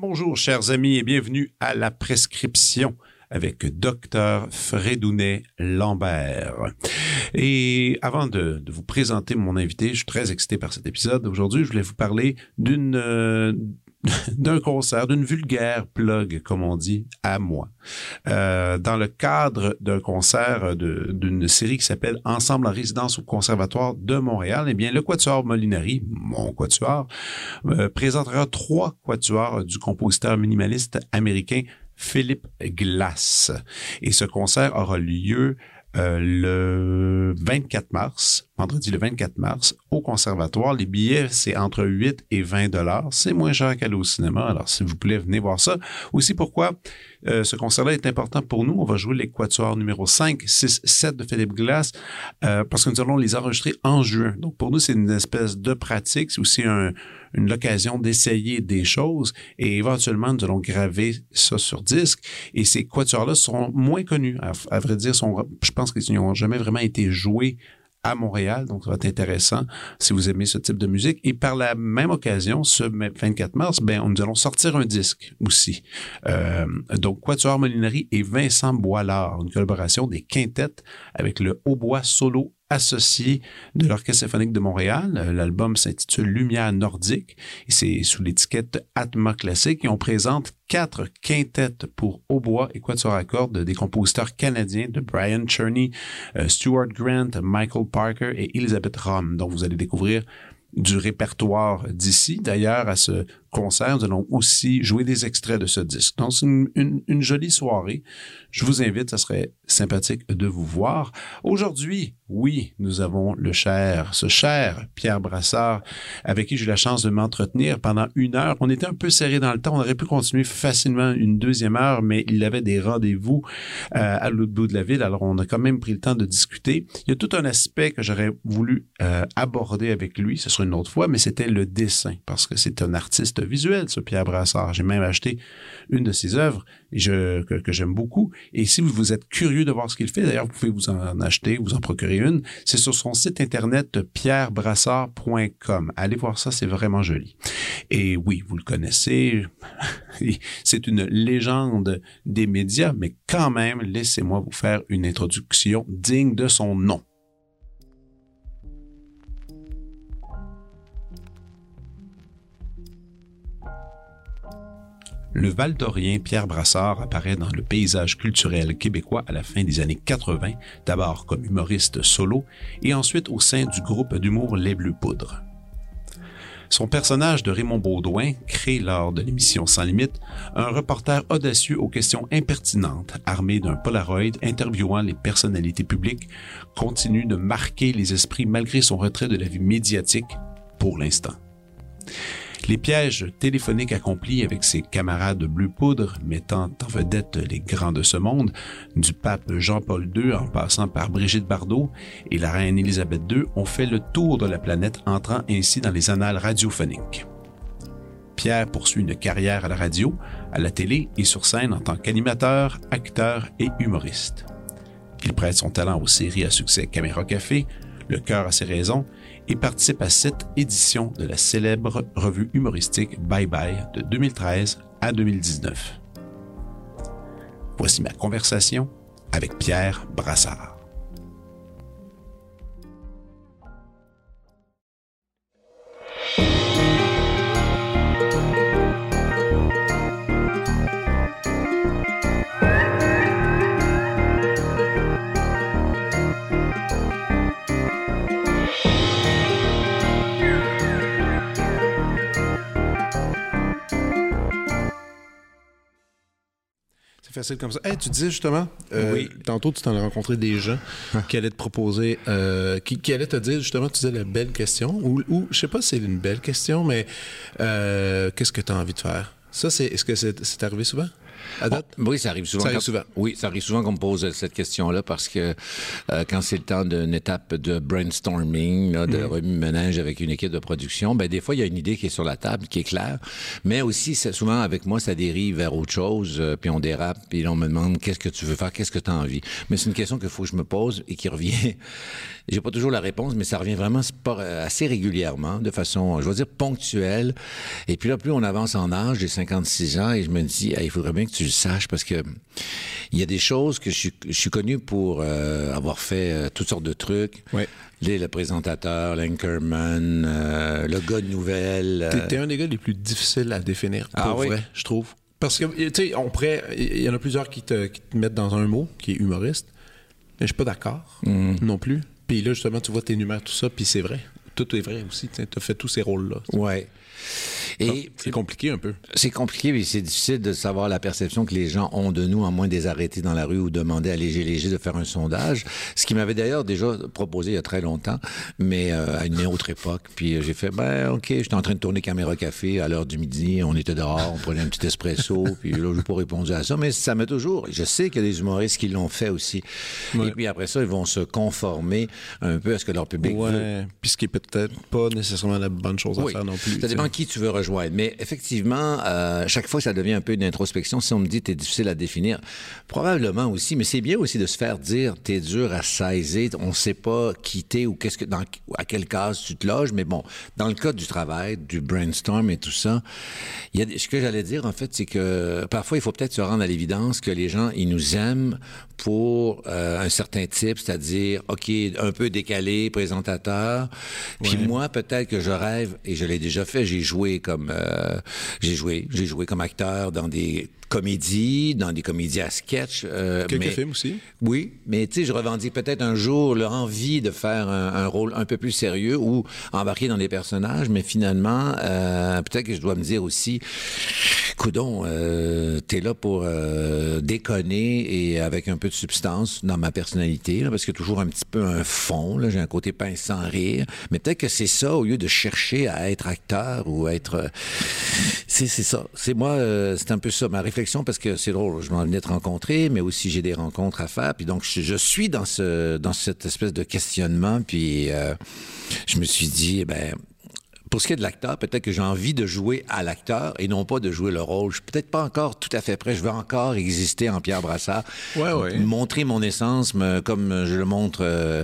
bonjour, chers amis, et bienvenue à la prescription avec Docteur Fredounet Lambert. Et avant de, vous présenter mon invité, je suis très excité par cet épisode. Aujourd'hui, je voulais vous parler d'une euh, d'un concert, d'une vulgaire plug, comme on dit, à moi. Euh, dans le cadre d'un concert d'une série qui s'appelle Ensemble en résidence au Conservatoire de Montréal, eh bien, le Quatuor Molinari, mon Quatuor, euh, présentera trois Quatuors du compositeur minimaliste américain Philippe Glass. Et ce concert aura lieu euh, le 24 mars, vendredi le 24 mars, au conservatoire. Les billets, c'est entre 8 et 20 dollars. C'est moins cher qu'aller au cinéma. Alors, s'il vous plaît, venez voir ça. Aussi, pourquoi euh, ce concert-là est important pour nous? On va jouer l'équatoire numéro 5, 6, 7 de Philippe Glass, euh, parce que nous allons les enregistrer en juin. Donc, pour nous, c'est une espèce de pratique. C'est aussi un, une occasion d'essayer des choses et éventuellement nous allons graver ça sur disque et ces quatuors-là sont moins connus. À, vrai dire, je pense qu'ils n'ont jamais vraiment été joués à Montréal, donc ça va être intéressant si vous aimez ce type de musique. Et par la même occasion, ce 24 mars, ben, nous allons sortir un disque aussi. Euh, donc, Quatuor Molinari et Vincent Boilard, une collaboration des quintettes avec le hautbois solo associé de l'Orchestre symphonique de Montréal. Euh, l'album s'intitule Lumière nordique et c'est sous l'étiquette Atma classique et on présente quatre quintettes pour hautbois et quatuor à cordes des compositeurs canadiens de Brian Cherney, euh, Stuart Grant, Michael Parker et Elizabeth Rom. Donc vous allez découvrir du répertoire d'ici. D'ailleurs, à ce concert, nous allons aussi jouer des extraits de ce disque. Donc, c'est une, jolie soirée. Je vous invite, ça serait sympathique de vous voir. Aujourd'hui, oui, nous avons le cher, ce cher Pierre Brassard, avec qui j'ai eu la chance de m'entretenir pendant une heure. On était un peu serré dans le temps. On aurait pu continuer facilement une deuxième heure, mais il avait des rendez-vous euh, à l'autre bout de la ville. Alors, on a quand même pris le temps de discuter. Il y a tout un aspect que j'aurais voulu euh, aborder avec lui. Ce sera une autre fois, mais c'était le dessin, parce que c'est un artiste visuel, ce Pierre Brassard. J'ai même acheté une de ses œuvres je, que, j'aime beaucoup. Et si vous, êtes curieux de voir ce qu'il fait, d'ailleurs, vous pouvez vous en acheter, vous en procurer une. C'est sur son site internet pierrebrassard.com. Allez voir ça, c'est vraiment joli. Et oui, vous le connaissez, c'est une légende des médias, mais quand même, laissez-moi vous faire une introduction digne de son nom. Le Val d'Orien Pierre Brassard apparaît dans le paysage culturel québécois à la fin des années 80, d'abord comme humoriste solo et ensuite au sein du groupe d'humour Les Bleus Poudres. Son personnage de Raymond Baudouin, créé lors de l'émission Sans Limite, un reporter audacieux aux questions impertinentes, armé d'un Polaroid interviewant les personnalités publiques, continue de marquer les esprits malgré son retrait de la vie médiatique pour l'instant. Les pièges téléphoniques accomplis avec ses camarades de bleu poudre, mettant en vedette les grands de ce monde, du pape Jean-Paul II en passant par Brigitte Bardot et la reine Élisabeth II, ont fait le tour de la planète, entrant ainsi dans les annales radiophoniques. Pierre poursuit une carrière à la radio, à la télé et sur scène en tant qu'animateur, acteur et humoriste. Il prête son talent aux séries à succès Caméra Café, Le cœur à ses raisons et participe à cette édition de la célèbre revue humoristique Bye Bye de 2013 à 2019. Voici ma conversation avec Pierre Brassard. Facile comme ça. tu disais justement, euh, tantôt tu t'en as rencontré des gens qui allaient te proposer, euh, qui, allaient te dire justement, tu disais la belle question, ou, ou je sais pas si c'est une belle question, mais euh, qu'est-ce que tu as envie de faire? Ça, c'est, est-ce que c'est, arrivé souvent? Oui, ça arrive souvent. Ça arrive souvent. Oui, ça arrive souvent qu'on me pose cette question-là parce que euh, quand c'est le temps d'une étape de brainstorming, de mm. remue-ménage avec une équipe de production, ben des fois, il y a une idée qui est sur la table, qui est claire. Mais aussi, souvent, avec moi, ça dérive vers autre chose, euh, puis on dérape, puis on me demande qu'est-ce que tu veux faire, qu'est-ce que tu as envie? Mais c'est une question qu'il faut que je me pose et qui revient. J'ai pas toujours la réponse, mais ça revient vraiment assez régulièrement, de façon, je vais dire, ponctuelle. Et puis là, plus on avance en âge, j'ai 56 ans, et je me dis, il faudrait bien que tu le saches parce que il y a des choses que je suis, connu pour euh, avoir fait euh, toutes sortes de trucs. Oui. Les, le présentateur, l'anchorman, euh, le gars de nouvelles. T'es un des gars les plus difficiles à définir, pour ah, vrai, je trouve. Parce que, tu sais, on pourrait. Il y en a plusieurs qui te, qui te, mettent dans un mot, qui est humoriste. Mais je suis pas d'accord mm. non plus. Puis là, justement, tu vois, t'énumères tout ça, puis c'est vrai. Tout est vrai aussi. Tu as fait tous ces rôles-là. Ouais. Et c'est compliqué un peu. C'est compliqué, mais c'est difficile de savoir la perception que les gens ont de nous, à moins de les arrêter dans la rue ou demander à Léger Léger de faire un sondage. Ce qui m'avait d'ailleurs déjà proposé il y a très longtemps, mais euh, à une autre époque. Puis euh, j'ai fait, ben ok, j'étais en train de tourner Caméra Café à l'heure du midi, on était dehors, on prenait un petit espresso, puis là, je n'ai pas répondu à ça, mais ça m'a toujours. Je sais qu'il y a des humoristes qui l'ont fait aussi. Et puis après ça, ils vont se conformer un peu à ce que leur public ouais. veut. Puis ce qui est peut-être pas nécessairement la bonne chose à faire non plus. Ça dépend qui tu veux rejoindre. Mais effectivement, euh, chaque fois, ça devient un peu une introspection. Si on me dit t'es difficile à définir, probablement aussi. Mais c'est bien aussi de se faire dire t'es dur à saisir. On ne sait pas qui t'es ou qu'est-ce que dans à quelle case tu te loges. Mais bon, dans le cas du travail, du brainstorm et tout ça, y a ce que j'allais dire en fait, c'est que parfois il faut peut-être se rendre à l'évidence que les gens ils nous aiment pour euh, un certain type, c'est-à-dire ok un peu décalé, présentateur. Puis moi peut-être que je rêve et je l'ai déjà fait. J'ai joué comme euh, j'ai joué, j'ai joué comme acteur dans des comédies, dans des comédies à sketch. Euh, Quelques films aussi? Oui, mais tu sais, je revendique peut-être un jour leur envie de faire un, rôle un peu plus sérieux ou embarquer dans des personnages, mais finalement, euh, peut-être que je dois me dire aussi, coudon, euh, t'es là pour euh, déconner et avec un peu de substance dans ma personnalité, là, parce qu'il y a toujours un petit peu un fond, j'ai un côté pince sans rire, mais peut-être que c'est ça, au lieu de chercher à être acteur ou être... Euh, c'est ça. C'est moi, euh, c'est un peu ça, ma réflexion parce que c'est drôle, je m'en venais de rencontrer, mais aussi j'ai des rencontres à faire. Puis donc, je, suis dans, ce, dans cette espèce de questionnement. Puis euh, je me suis dit, eh ben, pour ce qui est de l'acteur, peut-être que j'ai envie de jouer à l'acteur et non pas de jouer le rôle. Je suis peut-être pas encore tout à fait prêt. Je veux encore exister en Pierre Brassard. Ouais, ouais. Montrer mon essence, comme je le montre euh,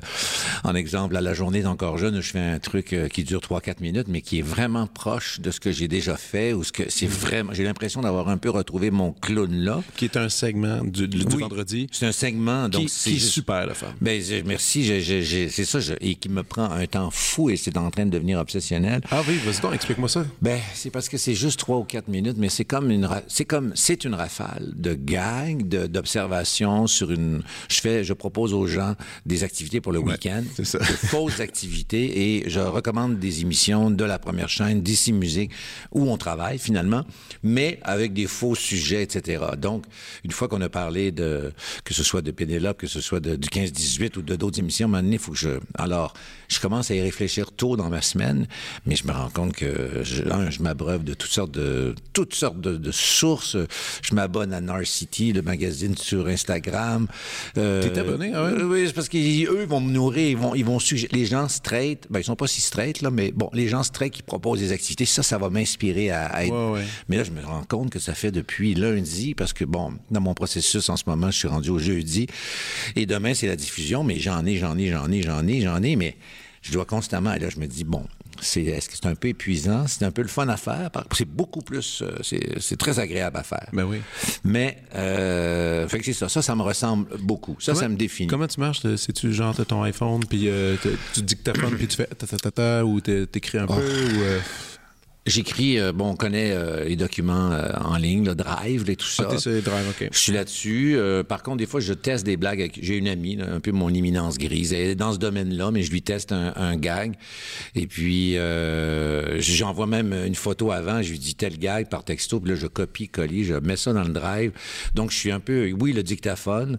en exemple à la journée d'encore jeune. Je fais un truc euh, qui dure 3-4 minutes, mais qui est vraiment proche de ce que j'ai déjà fait ou ce que c'est vraiment. J'ai l'impression d'avoir un peu retrouvé mon clown là. Qui est un segment du, du vendredi. C'est un segment. Donc qui, qui est super, la femme. Ben, merci. c'est ça. et qui me prend un temps fou et c'est en train de devenir obsessionnel. Ah oui, vas-y donc, explique-moi ça. Ben, c'est parce que c'est juste trois ou quatre minutes, mais c'est comme une, c'est comme, c'est une rafale de gags, d'observations sur une. Je fais, je propose aux gens des activités pour le week-end, de fausses activités, et je recommande des émissions de la première chaîne, d'ici musique, où on travaille finalement, mais avec des faux sujets, etc. Donc, une fois qu'on a parlé de, que ce soit de Pénélope, que ce soit de, du 15-18 ou de d'autres émissions, à un moment donné, il faut que je, alors, je commence à y réfléchir tôt dans ma semaine, mais je me rends compte que je, je m'abreuve de toutes sortes de toutes sortes de, sources. Je m'abonne à Narcity, le magazine sur Instagram. Euh, T'es abonné, hein? Oui, c'est parce qu'eux vont me nourrir, ils vont, ils vont les gens straight, ben ils sont pas si straight là, mais bon, les gens straight qui proposent des activités, ça, ça va m'inspirer à, être. Mais là, je me rends compte que ça fait depuis lundi, parce que bon, dans mon processus en ce moment, je suis rendu au jeudi, et demain c'est la diffusion, mais j'en ai, j'en ai, j'en ai, j'en ai, j'en ai, mais je dois constamment, et là, je me dis, bon, c'est, est-ce que c'est un peu épuisant? C'est un peu le fun à faire. C'est beaucoup plus, euh, c'est, très agréable à faire. Ben oui. Mais, euh, fait que c'est ça. Ça, ça me ressemble beaucoup. Ça, ça me définit. Comment tu marches? C'est-tu genre, t'as ton iPhone, puis euh, tu dictaphones, puis tu fais ta ta ta ta, ou t'écris un oh. peu, ou... Euh, J'écris, euh, bon, on connaît euh, les documents euh, en ligne, le Drive, et tout ça. Ah, Drive, OK. Je suis là-dessus. par contre, des fois, je teste des blagues. Avec... J'ai une amie, un peu mon imminence grise. Elle est dans ce domaine-là, mais je lui teste un, gag. Et puis, j'envoie même une photo avant. Je lui dis tel gag par texto. Puis là, je copie, colle, je mets ça dans le Drive. Donc, je suis un peu, oui, le dictaphone.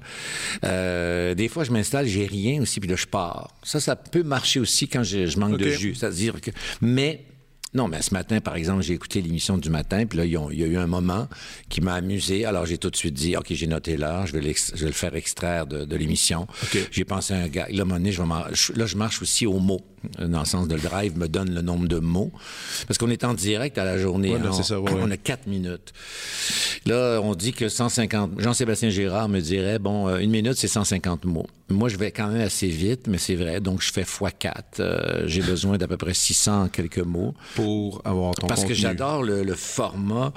des fois, je m'installe, j'ai rien aussi, puis là, je pars. Ça, ça peut marcher aussi quand je, manque de jus. C'est-à-dire que... Mais Non, mais ce matin, par exemple, j'ai écouté l'émission du matin, puis là, il y a eu un moment qui m'a amusé. Alors, j'ai tout de suite dit, OK, j'ai noté l'heure, je, vais le faire extraire de, l'émission. J'ai pensé à un gars. Là, je là, je marche aussi aux mots dans le sens de le drive, me donne le nombre de mots. Parce qu'on est en direct à la journée. Ben, on, a quatre minutes. Là, on dit que 150... Jean-Sébastien Gérard me dirait, bon, euh, une minute, c'est 150 mots. Moi, je vais quand même assez vite, mais c'est vrai. Donc, je fais x4. Euh, j'ai besoin d'à peu près 600 quelques mots. Pour avoir ton Parce que j'adore le, format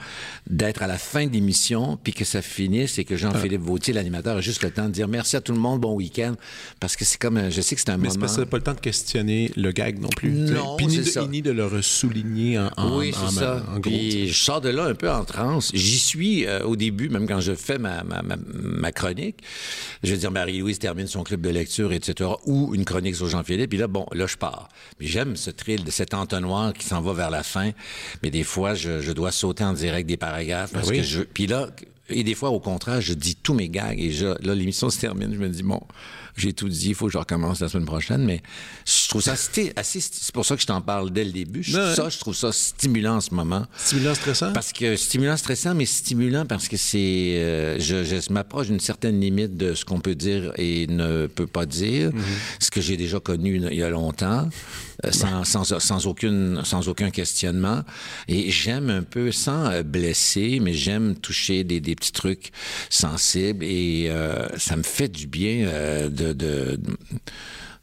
d'être à la fin de l'émission, puis que ça finisse et que Jean-Philippe Vautier, l'animateur, a juste le temps de dire merci à tout le monde, bon week-end. Parce que c'est comme... Je sais que c'est un mais moment... Mais pas le temps de questionner le gag non plus. Non, Puis ni de, ni de le souligner en, en Oui, c'est ça. Puis je sors de là un peu en transe. J'y suis euh, au début, même quand je fais ma, ma, ma, chronique. Je veux dire, Marie-Louise termine son club de lecture, etc. Ou une chronique sur Jean-Philippe. Puis là, bon, là, je pars. Mais j'aime ce thrill, de cet entonnoir qui s'en va vers la fin. Mais des fois, je, je dois sauter en direct des paragraphes. Parce que je... Puis là, et des fois, au contraire, je dis tous mes gags. Et je, là, l'émission se termine. Je me dis, bon, j'ai tout dit, il faut que je recommence la semaine prochaine. Mais je trouve ça assez. C'est pour ça que je t'en parle dès le début. Je, ça, je trouve ça stimulant en ce moment. Stimulant, stressant? Parce que stimulant, stressant, mais stimulant parce que c'est. Euh, je, je m'approche d'une certaine limite de ce qu'on peut dire et ne peut pas dire. Mm-hmm. Ce que j'ai déjà connu il y a longtemps. Euh, sans, sans, sans, aucune, sans aucun questionnement. Et j'aime un peu, sans euh, blesser, mais j'aime toucher des, des, petits trucs sensibles et euh, ça me fait du bien de,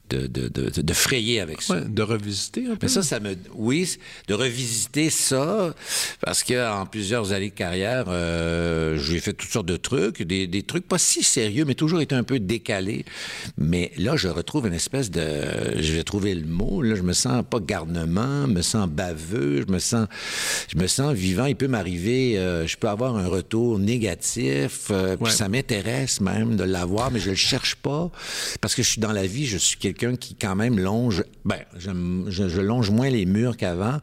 de, de, de, de, frayer avec ça. de revisiter un peu. Mais ça, ça me. Oui, de revisiter ça, parce qu'en plusieurs années de carrière, euh, j'ai fait toutes sortes de trucs, des, des, trucs pas si sérieux, mais toujours été un peu décalés. Mais là, je retrouve une espèce de. Je vais trouver le mot, là, je me sens pas garnement, me sens baveux, je me sens, je me sens vivant. Il peut m'arriver, euh, je peux avoir un retour négatif, euh, puis ça m'intéresse même de l'avoir, mais je le cherche pas, parce que je suis dans la vie, je suis quelqu'un quelqu'un qui quand même longe, ben, je, je, longe moins les murs qu'avant,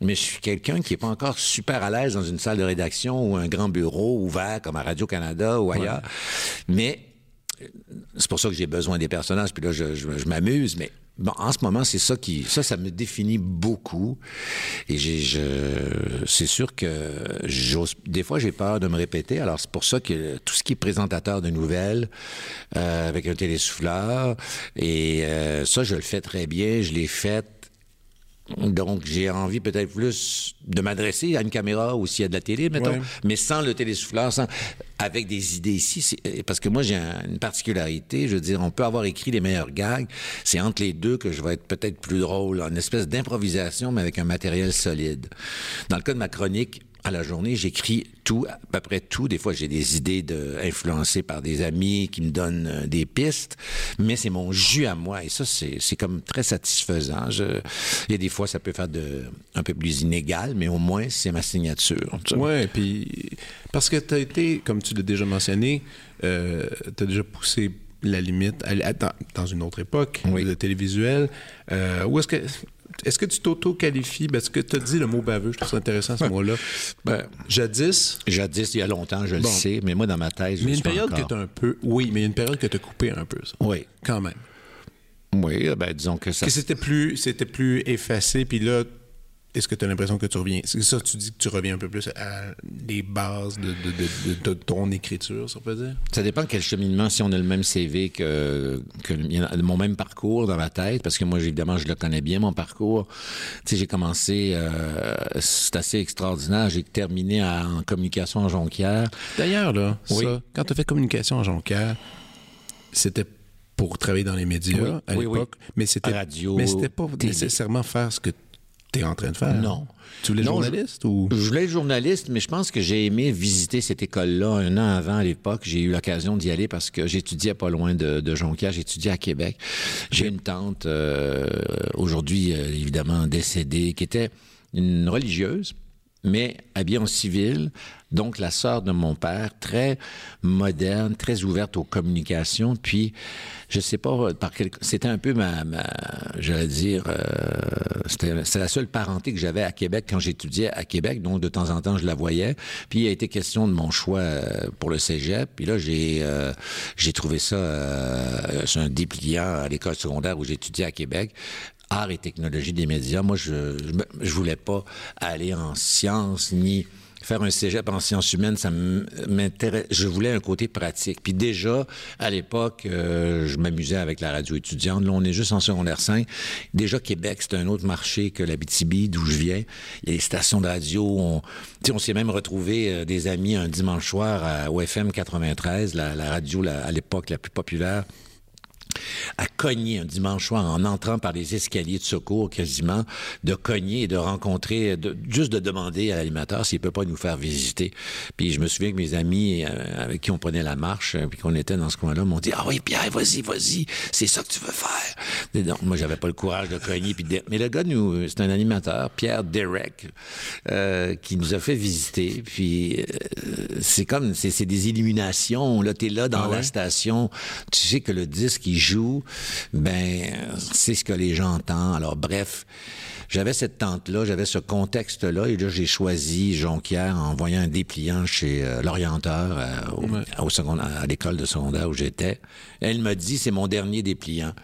mais je suis quelqu'un qui est pas encore super à l'aise dans une salle de rédaction ou un grand bureau ouvert comme à Radio-Canada ou ailleurs. Mais c'est pour ça que j'ai besoin des personnages, puis là, je, je m'amuse, mais Bon, en ce moment, c'est ça qui, ça, ça me définit beaucoup. Et j'ai, je, c'est sûr que j'ose, des fois, j'ai peur de me répéter. Alors, c'est pour ça que tout ce qui est présentateur de nouvelles, euh, avec un télésouffleur, et euh, ça, je le fais très bien. Je l'ai fait donc, j'ai envie peut-être plus de m'adresser à une caméra ou s'il y a de la télé, mettons, mais sans le télésouffleur, sans, avec des idées ici. Parce que moi, j'ai une particularité. Je veux dire, on peut avoir écrit les meilleurs gags. C'est entre les deux que je vais être peut-être plus drôle. Une espèce d'improvisation, mais avec un matériel solide. Dans le cas de ma chronique, à la journée, j'écris tout, à peu près tout. Des fois, j'ai des idées de, influencées par des amis qui me donnent euh, des pistes, mais c'est mon jus à moi. Et ça, c'est comme très satisfaisant. Je, et des fois, ça peut faire de, un peu plus inégal, mais au moins, c'est ma signature. Oui, puis parce que tu as été, comme tu l'as déjà mentionné, euh, tu as déjà poussé la limite dans, une autre époque, oui. le télévisuel. Euh, où est-ce que est-ce que tu t'auto-qualifies? Parce que tu as dit le mot baveux, je trouve ça intéressant ce mot-là. Ben, jadis? Jadis, il y a longtemps, je le sais, mais moi, dans ma thèse, je Mais une période que tu un peu. Oui, mais une période que tu as coupé un peu, ça. Oui. Quand même. Oui, ben disons que ça. Que c'était plus, c'était plus effacé, puis là, est-ce que tu as l'impression que tu reviens? C'est ça, tu dis que tu reviens un peu plus à les bases de, de, de, ton écriture, ça peut dire? Ça dépend quel cheminement, si on a le même CV que, que mon même parcours dans ma tête, parce que moi, évidemment, je le connais bien, mon parcours. Tu sais, j'ai commencé, euh, c'est assez extraordinaire, j'ai terminé en communication en Jonquière. D'ailleurs, là, ça, quand tu as fait communication en Jonquière, c'était pour travailler dans les médias à l'époque, mais c'était radio, mais c'était pas nécessairement faire ce que tu es en train de faire? Non. Tu voulais journaliste je, ou? Je voulais journaliste, mais je pense que j'ai aimé visiter cette école-là un an avant à l'époque. J'ai eu l'occasion d'y aller parce que j'étudiais pas loin de, de Jonquière, j'étudiais à Québec. J'ai une tante, euh, aujourd'hui euh, évidemment décédée, qui était une religieuse, mais habillée en civil, donc la sœur de mon père, très moderne, très ouverte aux communications. Puis, je sais pas c'était un peu ma, j'allais dire, euh, c'était, la seule parenté que j'avais à Québec quand j'étudiais à Québec. Donc de temps en temps, je la voyais. Puis il a été question de mon choix euh, pour le cégep. Puis là, j'ai euh, trouvé ça sur un dépliant à l'école secondaire où j'étudiais à Québec art et technologie des médias. Moi, je, je voulais pas aller en sciences ni faire un cégep en sciences humaines, ça m'intéresse. Je voulais un côté pratique. Puis déjà, à l'époque, euh, je m'amusais avec la radio étudiante. Là, on est juste en secondaire 5. Déjà, Québec, c'est un autre marché que la BTB, d'où je viens. Des stations de radio. On, on s'est même retrouvé euh, des amis un dimanche soir à OFM 93, la, la radio à l'époque la plus populaire à cogner un dimanche soir en entrant par les escaliers de secours quasiment, de cogner et de rencontrer, de, juste de demander à l'animateur s'il peut pas nous faire visiter. Puis je me souviens que mes amis euh, avec qui on prenait la marche, euh, puis qu'on était dans ce coin-là, m'ont dit ah oui Pierre vas-y vas-y c'est ça que tu veux faire. Donc moi j'avais pas le courage de cogner puis mais le gars nous c'est un animateur Pierre Derek euh, qui nous a fait visiter puis c'est comme c'est des illuminations là t'es là dans ah la station tu sais que le disque il joue, ben c'est ce que les gens entendent. Alors bref, j'avais cette tente-là, j'avais ce contexte-là, et là j'ai choisi Jonquière en voyant un dépliant chez euh, l'orienteur euh, au, à l'école de secondaire où j'étais. Elle m'a dit c'est mon dernier dépliant.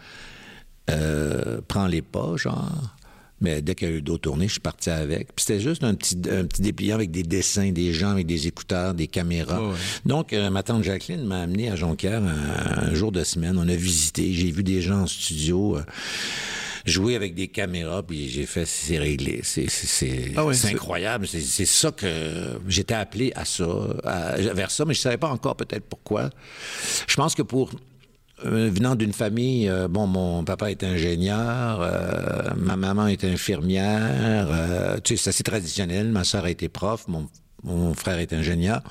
Euh, prends-les pas, genre. Mais dès qu'il y a eu d'autres tournées, je suis parti avec. Puis c'était juste un petit, un petit dépliant avec des dessins, des gens avec des écouteurs, des caméras. Donc, euh, ma tante Jacqueline m'a amené à Jonquière un, jour de semaine. On a visité. J'ai vu des gens en studio. Euh, jouer avec des caméras, puis j'ai fait, c'est réglé. C'est ah incroyable. C'est ça que j'étais appelé à ça, vers ça, mais je savais pas encore peut-être pourquoi. Je pense que pour euh, venant d'une famille, euh, bon, mon papa est ingénieur, euh, ma maman est infirmière, tu sais, c'est assez traditionnel. Ma soeur a été prof, mon, mon frère est ingénieur.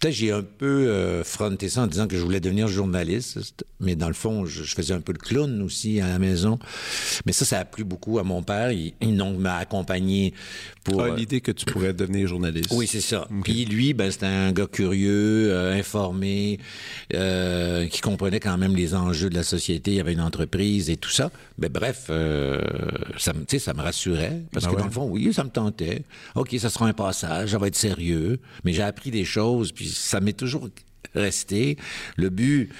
Peut-être j'ai un peu fronté ça en disant que je voulais devenir journaliste, mais dans le fond, je, faisais un peu de clown aussi à la maison. Mais ça, ça a plu beaucoup à mon père. Il, m'a accompagné pour... Ah, l'idée que tu pourrais devenir journaliste. Oui, c'est ça. Puis lui, ben, c'était un gars curieux, euh, informé, euh, qui comprenait quand même les enjeux de la société. Il y avait une entreprise et tout ça. Mais bref, euh, ça, ça me rassurait. Parce ben que dans le fond, oui, ça me tentait. OK, ça sera un passage, ça va être sérieux. Mais j'ai appris des choses puis ça m'est toujours resté. Le but,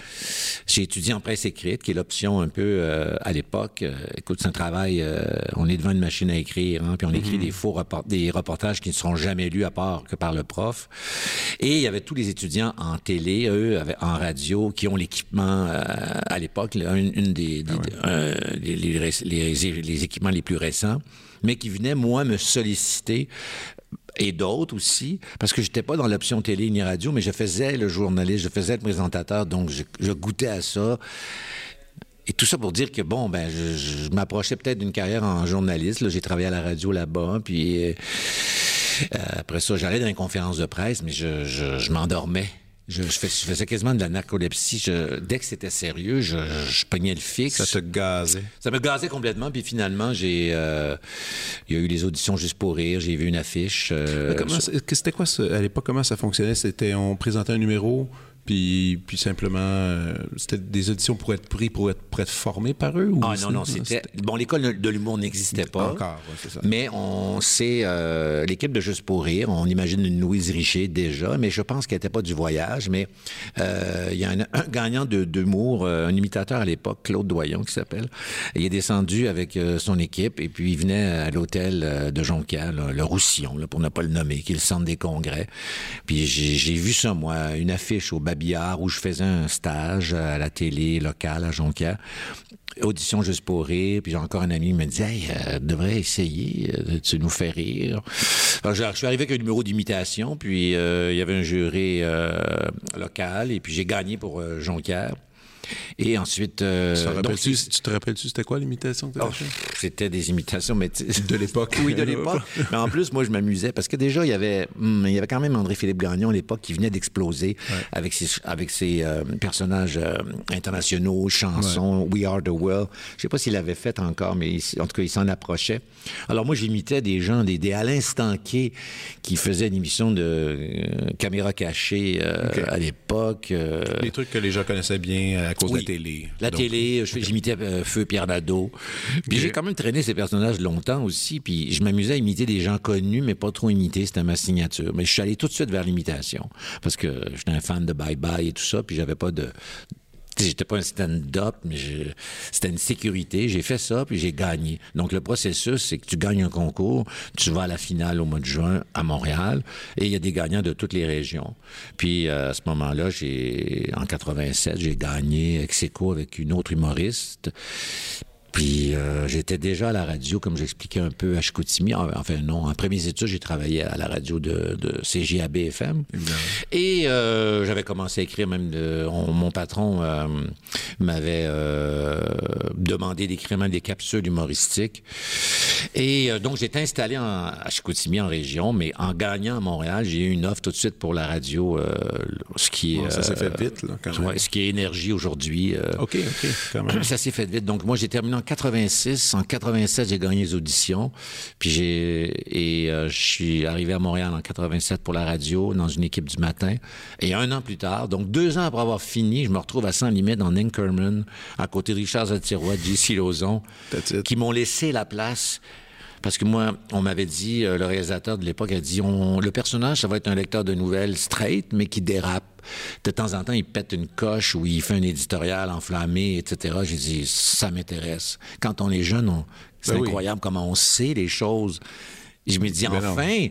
j'ai étudié en presse écrite, qui est l'option un peu euh, à l'époque. Euh, écoute, c'est un travail, euh, on est devant une machine à écrire, hein, puis on écrit mhm. des faux des reportages qui ne seront jamais lus à part que par le prof. Et il y avait tous les étudiants en télé, eux, en radio, qui ont l'équipement à l'époque, une, des, ah les équipements les plus récents mais qui venaient, moi, me solliciter et d'autres aussi, parce que j'étais pas dans l'option télé ni radio, mais je faisais le journaliste, je faisais le présentateur, donc je, goûtais à ça. Et tout ça pour dire que, bon, ben, je, m'approchais peut-être d'une carrière en journaliste. J'ai travaillé à la radio là-bas, puis euh, après ça, j'allais dans les conférences de presse, mais je, je m'endormais. Je, faisais quasiment de la narcolepsie. dès que c'était sérieux, je, je pognais le fixe. Ça te gazait. Ça me gazait complètement. Puis finalement, j'ai, euh, il y a eu les auditions juste pour rire. J'ai vu une affiche. Euh, c'était quoi à l'époque Comment ça fonctionnait? C'était on présentait un numéro. Puis, puis simplement, euh, c'était des auditions pour être pris, pour être, pour être formé par eux? Ou ah non, non, c'était... Bon, l'école de l'humour n'existait pas. Encore, c'est ça. Mais on sait, euh, l'équipe de Juste pour rire, on imagine une Louise Richer déjà, mais je pense qu'elle n'était pas du voyage. Mais euh, il y a un, gagnant de, d'humour, un imitateur à l'époque, Claude Doyon, qui s'appelle. Il est descendu avec son équipe et puis il venait à l'hôtel de Jonquière, le Roussillon, là, pour ne pas le nommer, qui est le centre des congrès. Puis j'ai, j'ai vu ça, moi, une affiche au billard où je faisais un stage à la télé locale à Jonquière. Audition juste pour rire. Puis j'ai encore un ami qui me dit Hey, euh, devrais essayer, euh, tu nous fais rire. Alors, je, suis arrivé avec un numéro d'imitation, puis euh, il y avait un jury local, et puis j'ai gagné pour Jonquière. Et ensuite. Euh, tu te rappelles-tu, c'était quoi l'imitation que tu oh, C'était des imitations, mais. De l'époque. oui, de l'époque. mais en plus, moi, je m'amusais parce que déjà, il y avait, hmm, il y avait quand même André-Philippe Gagnon à l'époque qui venait d'exploser avec ses, avec ses euh, personnages euh, internationaux, chansons, We Are the World. Je sais pas s'il l'avait fait encore, mais en tout cas, il s'en approchait. Alors, moi, j'imitais des gens, des, des Alain Stanquet qui faisaient une émission de caméra cachée à l'époque. Les trucs que les gens connaissaient bien cause la télé. La télé, j'imitais euh, Feu Pierre Nadeau. Puis j'ai quand même traîné ces personnages longtemps aussi, puis je m'amusais à imiter des gens connus, mais pas trop imiter, c'était ma signature. Mais je suis allé tout de suite vers l'imitation, parce que j'étais un fan de Bye Bye et tout ça, puis j'avais pas de J'étais pas un stand-up, mais c'était une sécurité. J'ai fait ça, puis j'ai gagné. Donc, le processus, c'est que tu gagnes un concours, tu vas à la finale au mois de juin à Montréal, et il y a des gagnants de toutes les régions. Puis, euh, à ce moment-là, j'ai, en 87, j'ai gagné ex avec une autre humoriste. Puis euh, j'étais déjà à la radio, comme j'expliquais un peu à Chicoutimi. Enfin non, après mes études, j'ai travaillé à la radio de, de CGAB FM. Et euh, j'avais commencé à écrire même de, mon patron euh, m'avait demandé d'écrire même des capsules humoristiques. Et donc j'étais installé à Chicoutimi en région, mais en gagnant à Montréal, j'ai eu une offre tout de suite pour la radio, ce qui est ça s'est fait vite là, quand même. ce qui est énergie aujourd'hui. ok, ok, quand même. Ça s'est fait vite. Donc moi j'ai terminé en 86. En 87, j'ai gagné les auditions. Puis j'ai et euh, je suis arrivé à Montréal en 87 pour la radio dans une équipe du matin. Et un an plus tard, donc deux ans après avoir fini, je me retrouve à Sans Limite dans Inkerman, à côté de Richard Zatirois, J.C. Lozon, qui m'ont laissé la place parce que moi, on m'avait dit, euh, le réalisateur de l'époque a dit, on, le personnage, ça va être un lecteur de nouvelles straight, mais qui dérape. De temps en temps, il pète une coche ou il fait un éditorial enflammé, etc. J'ai dit, ça m'intéresse. Quand on est jeune, c'est ben incroyable comment on sait les choses. je me dis, ben enfin,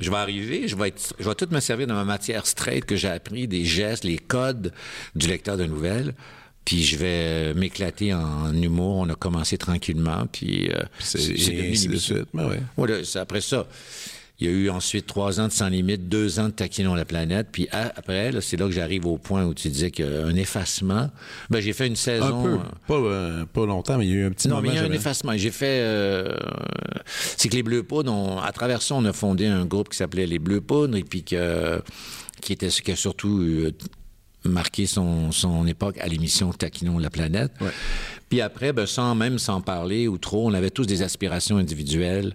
je vais arriver, je vais, être, je vais tout me servir de ma matière straight que j'ai appris, des gestes, les codes du lecteur de nouvelles. Puis je vais m'éclater en humour. On a commencé tranquillement, puis euh, c'est de suite. Ben ouais. Voilà, après ça. Il y a eu ensuite trois ans de Sans Limite, deux ans de Taquinons la planète. Puis après, c'est là que j'arrive au point où tu disais qu'un effacement. Ben, j'ai fait une saison. Un peu. Pas, euh, pas, longtemps, mais il y a eu un petit non, moment. Mais il y a un effacement. J'ai fait. Euh, c'est que les Bleus Poudres, à travers ça, on a fondé un groupe qui s'appelait Les Bleus Poudres et puis que, qui était qui a surtout marqué son, son époque à l'émission Taquinons la planète. Puis après, ben, sans même s'en parler ou trop, on avait tous des aspirations individuelles.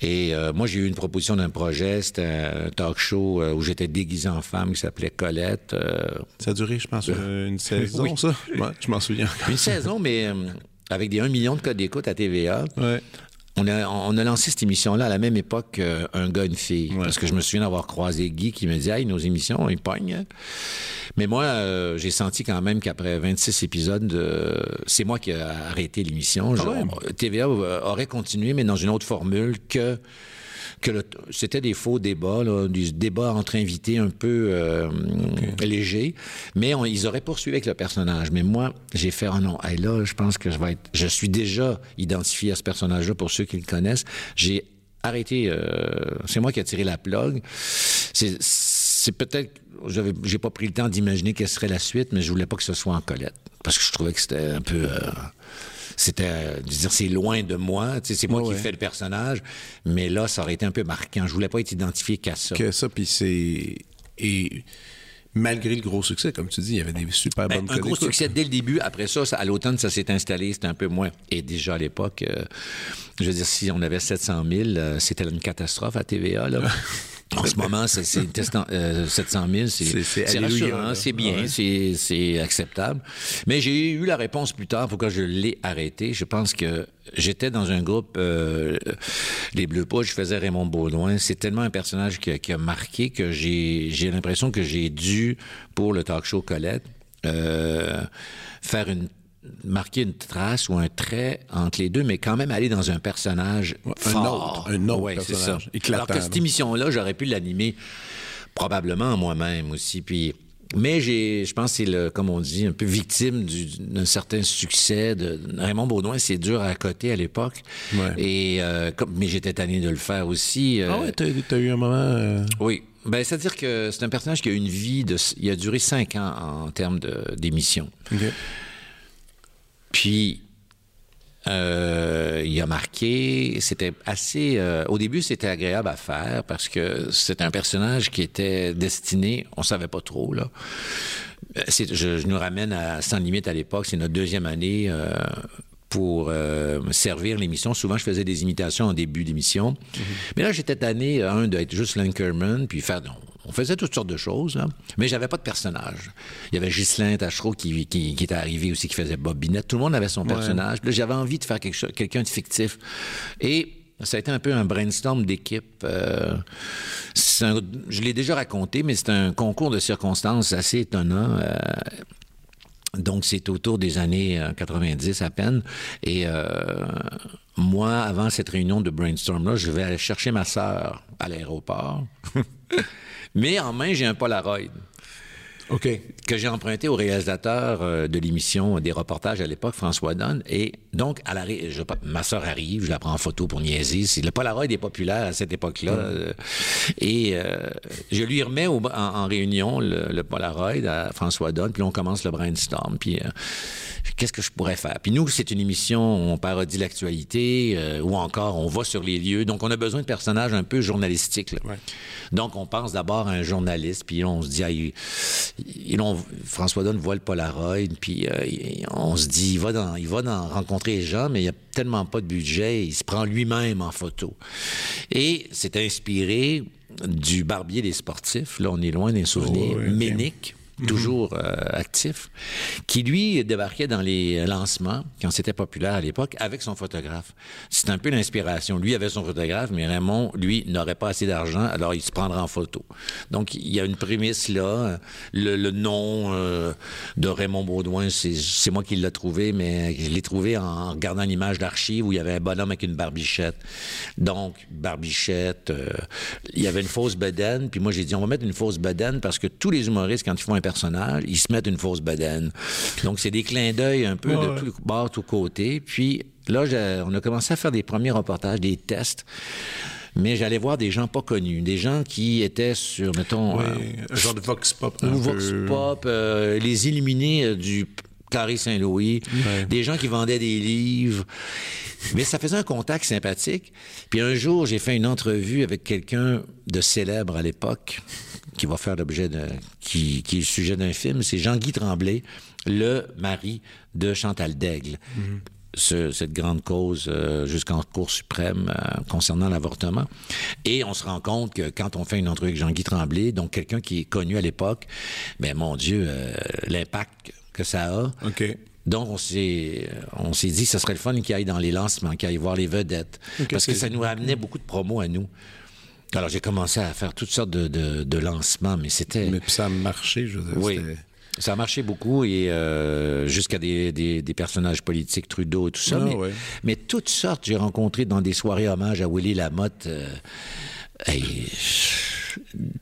Et euh, moi, j'ai eu une proposition d'un projet, c'était un talk show euh, où j'étais déguisé en femme qui s'appelait Colette. Euh, ça a duré, je pense, une saison, ça? je m'en souviens. Une saison, mais avec des 1 million de codes d'écoute à TVA. Ouais. On a, on a lancé cette émission-là à la même époque qu'un gars, une fille. Parce que je me souviens d'avoir croisé Guy qui me dit Hey, nos émissions, ils pognent. Mais moi, euh, j'ai senti quand même qu'après 26 épisodes, euh, c'est moi qui ai arrêté l'émission. Ah TVA aurait continué, mais dans une autre formule que que c'était des faux débats, là, des débats entre invités un peu euh, légers, mais ils auraient poursuivi avec le personnage. Mais moi, j'ai fait, oh non, là, je pense que je vais être, je suis déjà identifié à ce personnage-là pour ceux qui le connaissent. J'ai arrêté, euh, c'est moi qui ai tiré la plug. C'est, c'est peut-être, j'ai pas pris le temps d'imaginer quelle serait la suite, mais je voulais pas que ce soit en Colette, parce que je trouvais que c'était un peu... Euh, c'était, euh, dire, c'est loin de moi. C'est moi qui fais le personnage. Mais là, ça aurait été un peu marquant. Je voulais pas être identifié qu'à ça. Que ça, puis c'est. Et malgré le gros succès, comme tu dis, il y avait des super ben, bonnes Un gros succès dès le début. Après ça, à l'automne, ça s'est installé. C'était un peu moins. Et déjà à l'époque, euh, je veux dire, si on avait 700 000, euh, c'était une catastrophe à TVA. Là. En ce moment, c'est 700 000, c'est rassurant, c'est bien, c'est acceptable. Mais j'ai eu la réponse plus tard pourquoi je l'ai arrêté. Je pense que j'étais dans un groupe, euh, les Bleus Pas, je faisais Raymond Baudouin. C'est tellement un personnage qui, qui a marqué que j'ai l'impression que j'ai dû, pour le talk show Colette, euh, faire une marquer une trace ou un trait entre les deux, mais quand même aller dans un personnage fort. Un autre, un personnage éclatant. Alors que cette émission-là, j'aurais pu l'animer probablement moi-même aussi. Puis, mais j'ai, je pense que c'est le, comme on dit, un peu victime d'un certain succès de Raymond Baudouin. C'est dur à côté à l'époque. Et euh, comme, mais j'étais tanné de le faire aussi. Euh, ah ouais, t'as, eu un moment. Euh, oui. Ben, c'est-à-dire que c'est un personnage qui a une vie de, il a duré cinq ans en termes d'émission. Puis, euh, il a marqué, c'était assez... Euh, au début, c'était agréable à faire parce que c'était un personnage qui était destiné, on savait pas trop, là. Euh, je, je, nous ramène à Sans Limite à l'époque, c'est notre deuxième année pour servir l'émission. Souvent, je faisais des imitations en début d'émission. Mm-hmm. Mais là, j'étais tanné, un, d'être juste Linkerman, puis faire... On faisait toutes sortes de choses, hein, mais j'avais pas de personnage. Il y avait Ghislain Tachereau qui, qui, était arrivé aussi, qui faisait Bob Binette. Tout le monde avait son personnage. j'avais envie de faire quelque chose, quelqu'un de fictif. Et ça a été un peu un brainstorm d'équipe. Euh, je l'ai déjà raconté, mais c'est un concours de circonstances assez étonnant. Euh, Donc, c'est autour des années 90 à peine. Et moi, avant cette réunion de brainstorm-là, je vais aller chercher ma sœur à l'aéroport. Mais en main, j'ai un Polaroid. OK. Que j'ai emprunté au réalisateur euh, de l'émission des reportages à l'époque, François Donne. Et donc, à la, je, ma soeur arrive, je la prends en photo pour niaiser. Le Polaroid est populaire à cette époque-là. Mm. Euh, et euh, je lui remets en, réunion le, Polaroid à François Donne, puis on commence le brainstorm. Puis qu'est-ce que je pourrais faire? Puis nous, c'est une émission où on parodie l'actualité, euh, ou encore on va sur les lieux. Donc, on a besoin de personnages un peu journalistiques. Donc, on pense d'abord à un journaliste, puis on se dit, ah, il, François Donne voit le Polaroid, puis euh, on se dit, il va, dans, il va dans rencontrer les gens, mais il n'y a tellement pas de budget, il se prend lui-même en photo. Et c'est inspiré du barbier des sportifs. Là, on est loin des souvenirs. Oh, Ménic Mhm. toujours euh, actif, qui lui débarquait dans les lancements, quand c'était populaire à l'époque, avec son photographe. C'est un peu l'inspiration. Lui avait son photographe, mais Raymond, lui, n'aurait pas assez d'argent, alors il se prendra en photo. Donc, il y a une prémisse là. Le, nom euh, de Raymond Baudouin, c'est moi qui l'ai trouvé, mais je l'ai trouvé en regardant l'image d'archive où il y avait un bonhomme avec une barbichette. Donc, barbichette, euh, il y avait une fausse bedaine, puis moi j'ai dit, on va mettre une fausse bedaine parce que tous les humoristes, quand ils font un personnage, ils se mettent une fausse bedaine. Donc, c'est des clins d'œil un peu de tous bords, tous côtés. Puis là, on a commencé à faire des premiers reportages, des tests mais j'allais voir des gens pas connus, des gens qui étaient sur, mettons... Oui, euh, un genre de Vox Pop. Vox Pop, euh, les illuminés euh, du Carré Saint-Louis, des gens qui vendaient des livres. Mais ça faisait un contact sympathique. Puis un jour, j'ai fait une entrevue avec quelqu'un de célèbre à l'époque, qui va faire l'objet de. Qui, qui, est le sujet d'un film, c'est Jean-Guy Tremblay, le mari de Chantal Daigle. Mhm. cette grande cause euh, jusqu'en Cour suprême euh, concernant l'avortement. Et on se rend compte que quand on fait une entrevue avec Jean-Guy Tremblay, donc quelqu'un qui est connu à l'époque, ben mon Dieu, euh, l'impact que ça a. OK. Donc, on s'est, on s'est dit que ce serait le fun qu'il aille dans les lancements, qu'il aille voir les vedettes. parce que ça nous amenait beaucoup de promos à nous. Alors, j'ai commencé à faire toutes sortes de, lancements, mais c'était... Mais ça a marché, je veux dire. Oui. Ça a marché beaucoup et euh, jusqu'à des, personnages politiques, Trudeau et tout ça. Ah, mais, toutes sortes, j'ai rencontré dans des soirées hommage à Willy Lamotte. Euh,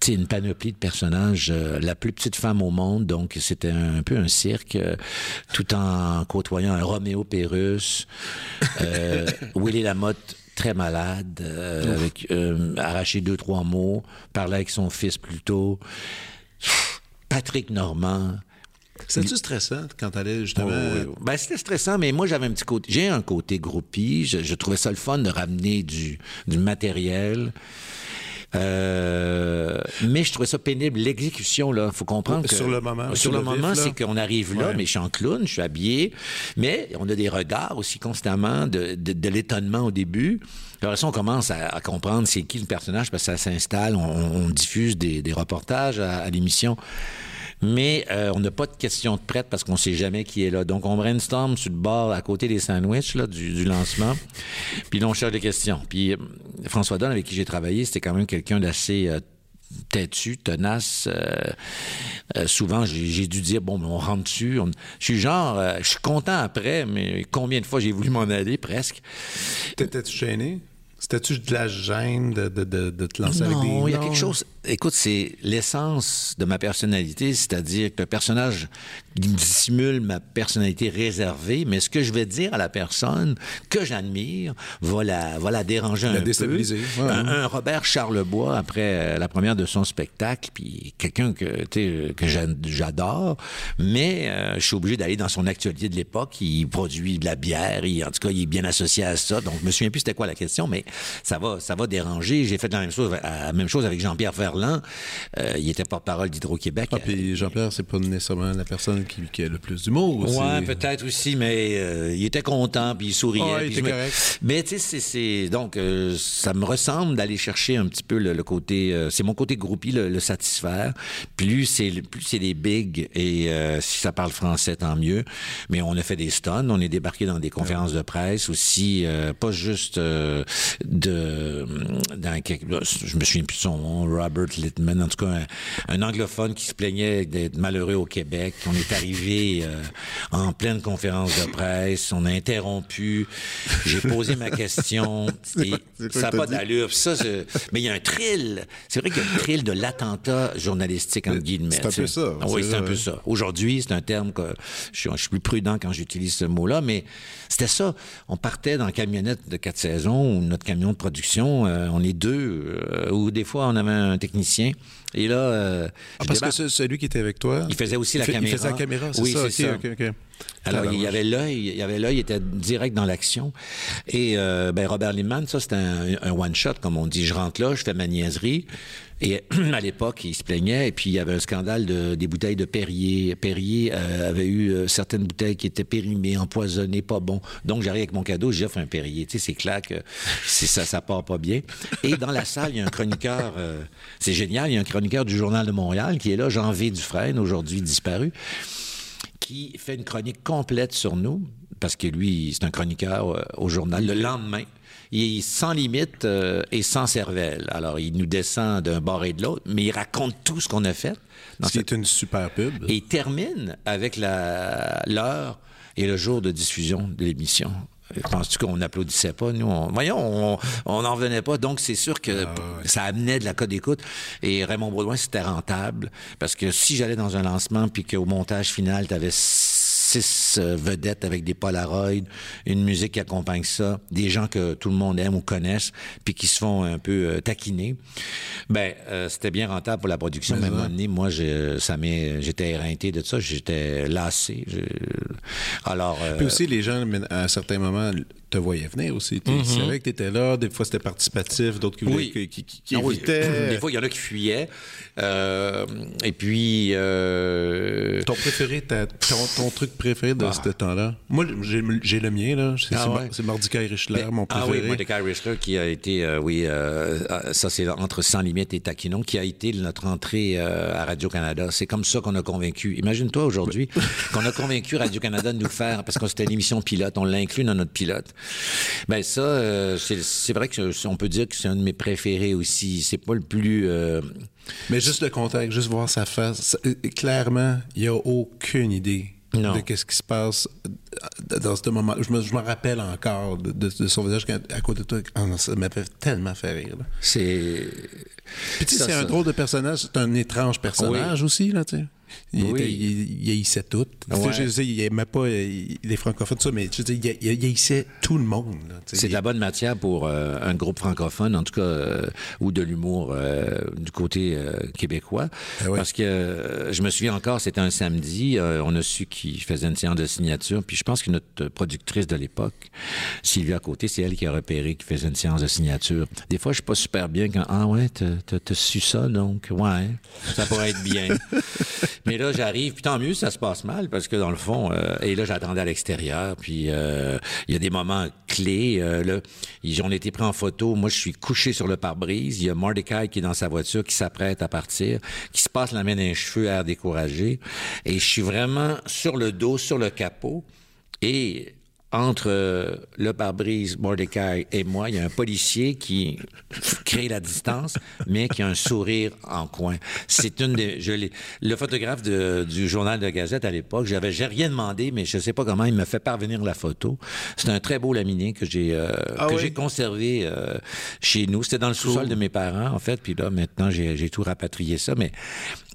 une panoplie de personnages, euh, la plus petite femme au monde, donc c'était un, peu un cirque, tout en côtoyant un Roméo Pérus, Willy Lamotte très malade, euh, avec euh, arraché deux trois mots, parlait avec son fils plus tôt. Patrick Normand. C'était-tu stressant quand t'allais justement? Ben, c'était stressant, mais moi, j'avais un petit côté. J'ai un côté groupie. Je, trouvais ça le fun de ramener du, du matériel. Euh, mais je trouvais ça pénible. L'exécution, là, faut comprendre que... Sur le moment. Sur, le, moment, c'est qu'on arrive là, mais je suis en clown, je suis habillé, mais on a des regards aussi constamment de, de, l'étonnement au début. Alors ça, on commence à, comprendre c'est qui le personnage, parce que ça s'installe, on, diffuse des, des reportages à l'émission mais euh, on n'a pas de questions de prête parce qu'on ne sait jamais qui est là. Donc, on brainstorm sur le bord à côté des sandwichs là, du, lancement, puis là, on cherche des questions. Puis euh, François Donne, avec qui j'ai travaillé, c'était quand même quelqu'un d'assez... Euh, têtu, tenace. souvent, j'ai dû dire, bon, on rentre dessus. Je suis genre, je suis content après, mais combien de fois j'ai voulu m'en aller, presque. T'étais-tu gêné? C'était-tu de la gêne de, de, de, te lancer avec des... Non, il y a quelque chose... Écoute, c'est l'essence de ma personnalité, c'est-à-dire que le personnage dissimule ma personnalité réservée, mais ce que je vais dire à la personne que j'admire va la, va la déranger un déstabiliser. peu. Un, Robert Charlebois, après euh, la première de son spectacle, puis quelqu'un que, que j'adore, mais euh, je suis obligé d'aller dans son actualité de l'époque. Il produit de la bière, il, en tout cas, il est bien associé à ça. Donc, je me souviens plus c'était quoi la question, mais ça va, ça va déranger. J'ai fait la même chose, la même chose avec Jean-Pierre Euh, il était porte-parole d'Hydro-Québec. Ah, puis Jean-Pierre, c'est pas nécessairement la personne qui, a le plus d'humour. Oui, peut-être aussi, mais euh, il était content, puis il souriait. Ah, il était correct. Mais tu sais, c'est... Donc, euh, ça me ressemble d'aller chercher un petit peu le, côté... c'est mon côté groupie, le, satisfaire. Plus c'est plus c'est des bigs, et si ça parle français, tant mieux. Mais on a fait des stuns, on est débarqué dans des conférences de presse aussi, pas juste de... Dans, je me souviens plus de son nom, Robert Robert Littman, en tout cas un, anglophone qui se plaignait d'être malheureux au Québec. On est arrivé euh, en pleine conférence de presse, on a interrompu, j'ai posé ma question, et ça n'a pas d'allure. Ça, mais il y a un thrill. C'est vrai qu'il y a un thrill de l'attentat journalistique, en guillemets. C'est un peu ça. oui, c'est un peu ça. Aujourd'hui, c'est un terme que je, je suis plus prudent quand j'utilise ce mot-là, mais c'était ça. On partait dans la camionnette de quatre saisons ou notre camion de production. Euh, on est deux. Euh, ou des fois, on avait un technicien technicien et là. Euh, ah, parce que celui qui était avec toi. Il faisait aussi la caméra. Il faisait la caméra, c'est oui, ça. c'est ça. Alors, il y avait l'œil, il y avait l'œil, était direct dans l'action. Et ben, Robert Liman, ça, c'était un, one-shot, comme on dit. Je rentre là, je fais ma niaiserie. Et à l'époque, il se plaignait, et puis il y avait un scandale de, des bouteilles de Perrier. Perrier euh, avait eu euh, certaines bouteilles qui étaient périmées, empoisonnées, pas bon. Donc j'arrive avec mon cadeau, j'offre un Perrier. Tu sais, c'est clair que ça, ça part pas bien. Et dans la salle, il y a un chroniqueur, euh, c'est génial, il y a un chroniqueur du Journal de Montréal qui est là, Jean V. Dufresne, aujourd'hui disparu qui fait une chronique complète sur nous, parce que lui, c'est un chroniqueur au journal, le lendemain il est sans limite euh, et sans cervelle. Alors, il nous descend d'un bord et de l'autre, mais il raconte tout ce qu'on a fait. C'est une super pub. Et il termine avec l'heure et le jour de diffusion de l'émission. Penses-tu qu'on n'applaudissait pas, nous? voyons, on n'en revenait pas. Donc, c'est sûr que ah, ça amenait de la code d'écoute. Et Raymond Baudouin, c'était rentable. Parce que si j'allais dans un lancement puis qu'au montage final, tu avais six euh, vedettes avec des Polaroids, une musique qui accompagne ça, des gens que tout le monde aime ou connaissent, puis qui se font un peu euh, taquiner. Ben, euh, c'était bien rentable pour la production. Mais à un moment donné, moi, ça j'étais éreinté de ça, j'étais lassé. Alors. puis aussi, les gens, à un certain moment, te voyaient venir aussi. Tu savais que tu étais là. Des fois, c'était participatif, d'autres qui, oui. qui, qui, ah Des fois, il y en a qui fuyaient. et puis. Ton préféré, ton, ton, truc préféré de ah. ce temps-là? Moi, j'ai le mien, là. C'est ah Mordecai Richler, mon préféré. Ah oui, Mordecai Richler, qui a été, euh, oui, euh, euh, ça c'est entre Sans Limite et Taquinon, qui a été notre entrée à Radio-Canada. C'est comme ça qu'on a convaincu. Imagine-toi aujourd'hui qu'on a convaincu Radio-Canada de nous faire, parce que c'était une émission pilote, on l'a inclus dans notre pilote. Ben ça, c'est vrai que on peut dire que c'est un de mes préférés aussi. C'est pas le plus... Mais juste le contact, juste voir sa face, clairement, il n'y a aucune idée de qu'est-ce qui se passe euh, dans ce moment. Je me, je me rappelle encore de, son visage à côté de toi. Ah ça m'a fait tellement fait rire. C'est. Puis c'est un drôle de personnage, c'est un étrange personnage aussi, là, tu sais. Il, oui. il, haïssait tout. il n'aimait pas les francophones, ça, mais il, il, haïssait tout le monde. C'est de la bonne matière pour euh, un groupe francophone, en tout cas, euh, ou de l'humour euh, du côté québécois. Ah Parce que je me souviens encore, c'était un samedi, on a su qu'il faisait une séance de signature, puis je pense que notre productrice de l'époque, Sylvia Côté, c'est elle qui a repéré qu'il faisait une séance de signature. Des fois, je suis pas super bien quand, ah ouais, t'as su ça, donc, ouais, ça pourrait être bien. Mais là, j'arrive, puis tant mieux, ça se passe mal, parce que dans le fond, euh, et là, j'attendais à l'extérieur, puis euh, il y a des moments clés. Euh, là, ils ont été pris en photo. Moi, je suis couché sur le pare-brise. Il y a Mordecai qui est dans sa voiture, qui s'apprête à partir, qui se passe la main dans les cheveux, air découragé. Et je suis vraiment sur le dos, sur le capot. Et entre euh, le pare-brise, Mordecai et moi, il y a un policier qui crée la distance, mais qui a un sourire en coin. C'est une des, je le photographe du journal de Gazette à l'époque, j'avais, j'ai rien demandé, mais je sais pas comment il me fait parvenir la photo. C'est un très beau laminé que j'ai, euh, ah que j'ai conservé euh, chez nous. C'était dans le sous-sol de mes parents, en fait, puis là, maintenant, j'ai, j'ai tout rapatrié ça, mais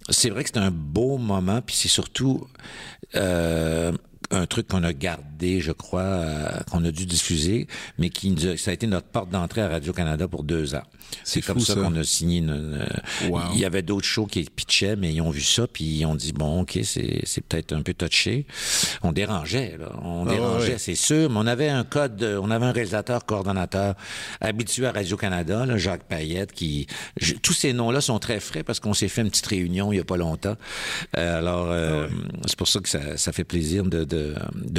c'est vrai que c'est un beau moment, puis c'est surtout euh, un truc qu'on a gardé, je crois, euh, qu'on a dû diffuser, mais qui ça a été notre porte d'entrée à Radio-Canada pour deux ans. C'est comme ça, qu'on a signé. Une, Il y avait d'autres shows qui pitchaient, mais ils ont vu ça, puis ils ont dit, bon, OK, c'est, c'est peut-être un peu touché. On dérangeait, là. On ah dérangeait, c'est sûr, mais on avait un code, on avait un réalisateur coordonnateur habitué à Radio-Canada, Jacques Payette, qui... tous ces noms-là sont très frais parce qu'on s'est fait une petite réunion il y a pas longtemps. Euh, alors, euh, ah c'est pour ça que ça, ça fait plaisir de de,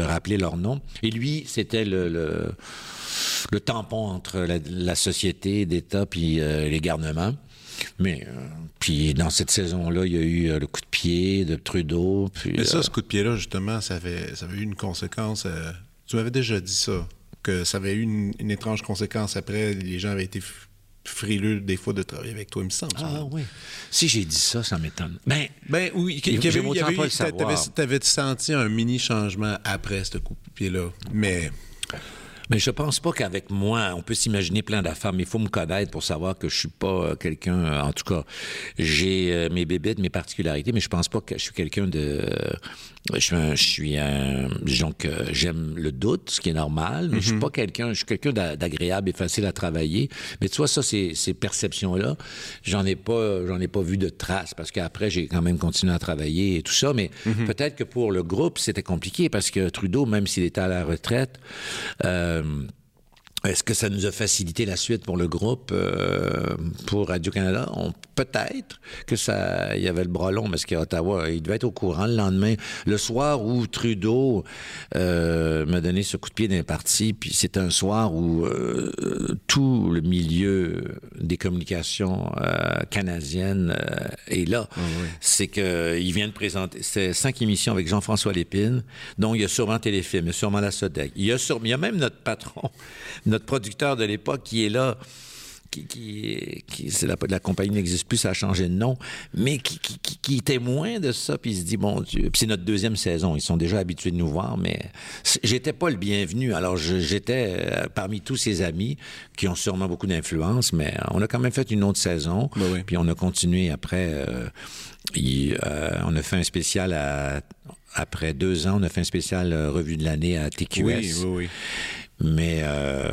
rappeler leur nom. Et lui, c'était le, le, tampon entre la, société d'État puis euh, les garnements. Mais euh, puis dans cette saison-là, il y a eu euh, le coup de pied de Trudeau. Puis, Mais ça, ce coup de pied-là, justement, ça avait, ça avait eu une conséquence. tu m'avais déjà dit ça, que ça avait eu une, étrange conséquence après. Les gens avaient été frileux des fois de travailler avec toi, il me semble. Ah oui. Si j'ai dit ça, ça m'étonne. Ben, ben oui, t'avais senti un mini changement après ce coup de pied-là, mais... Mais je pense pas qu'avec moi, on peut s'imaginer plein d'affaires, mais il faut me connaître pour savoir que je suis pas euh, quelqu'un. Euh, en tout cas, j'ai euh, mes bébés, mes particularités, mais je pense pas que je suis quelqu'un de. Je suis un, je suis un, disons que j'aime le doute, ce qui est normal, mais je suis mhm. pas quelqu'un, je suis quelqu'un d'agréable et facile à travailler. Mais tu vois, ça, ces, ces perceptions-là, j'en ai pas, j'en ai pas vu de traces parce qu'après, j'ai quand même continué à travailler et tout ça. Mais mhm. peut-être que pour le groupe, c'était compliqué parce que Trudeau, même s'il était à la retraite, euh, um, est-ce que ça nous a facilité la suite pour le groupe, euh, pour Radio-Canada? Peut-être que ça, il y avait le bras long, parce qu'à Ottawa, il devait être au courant le lendemain, le soir où Trudeau euh, m'a donné ce coup de pied d'un parti, puis c'est un soir où euh, tout le milieu des communications canadiennes est là. Ah c'est qu'il vient de présenter, c'est cinq émissions avec Jean-François Lépine, dont il y a sûrement Téléfilm, il y a sûrement La Sodec, il y a, il y a même notre patron notre producteur de l'époque qui est là, qui, qui, qui c'est la, la compagnie n'existe plus, ça a changé de nom, mais qui, qui, qui est témoin de ça, puis il se dit, bon Dieu, puis c'est notre deuxième saison, ils sont déjà habitués de nous voir, mais j'étais pas le bienvenu, alors j'étais euh, parmi tous ces amis qui ont sûrement beaucoup d'influence, mais on a quand même fait une autre saison, ben puis on a continué après, euh, euh, on a fait un spécial à, après deux ans, on a fait un spécial revue de l'année à TQS. Oui, oui, oui. Mais euh,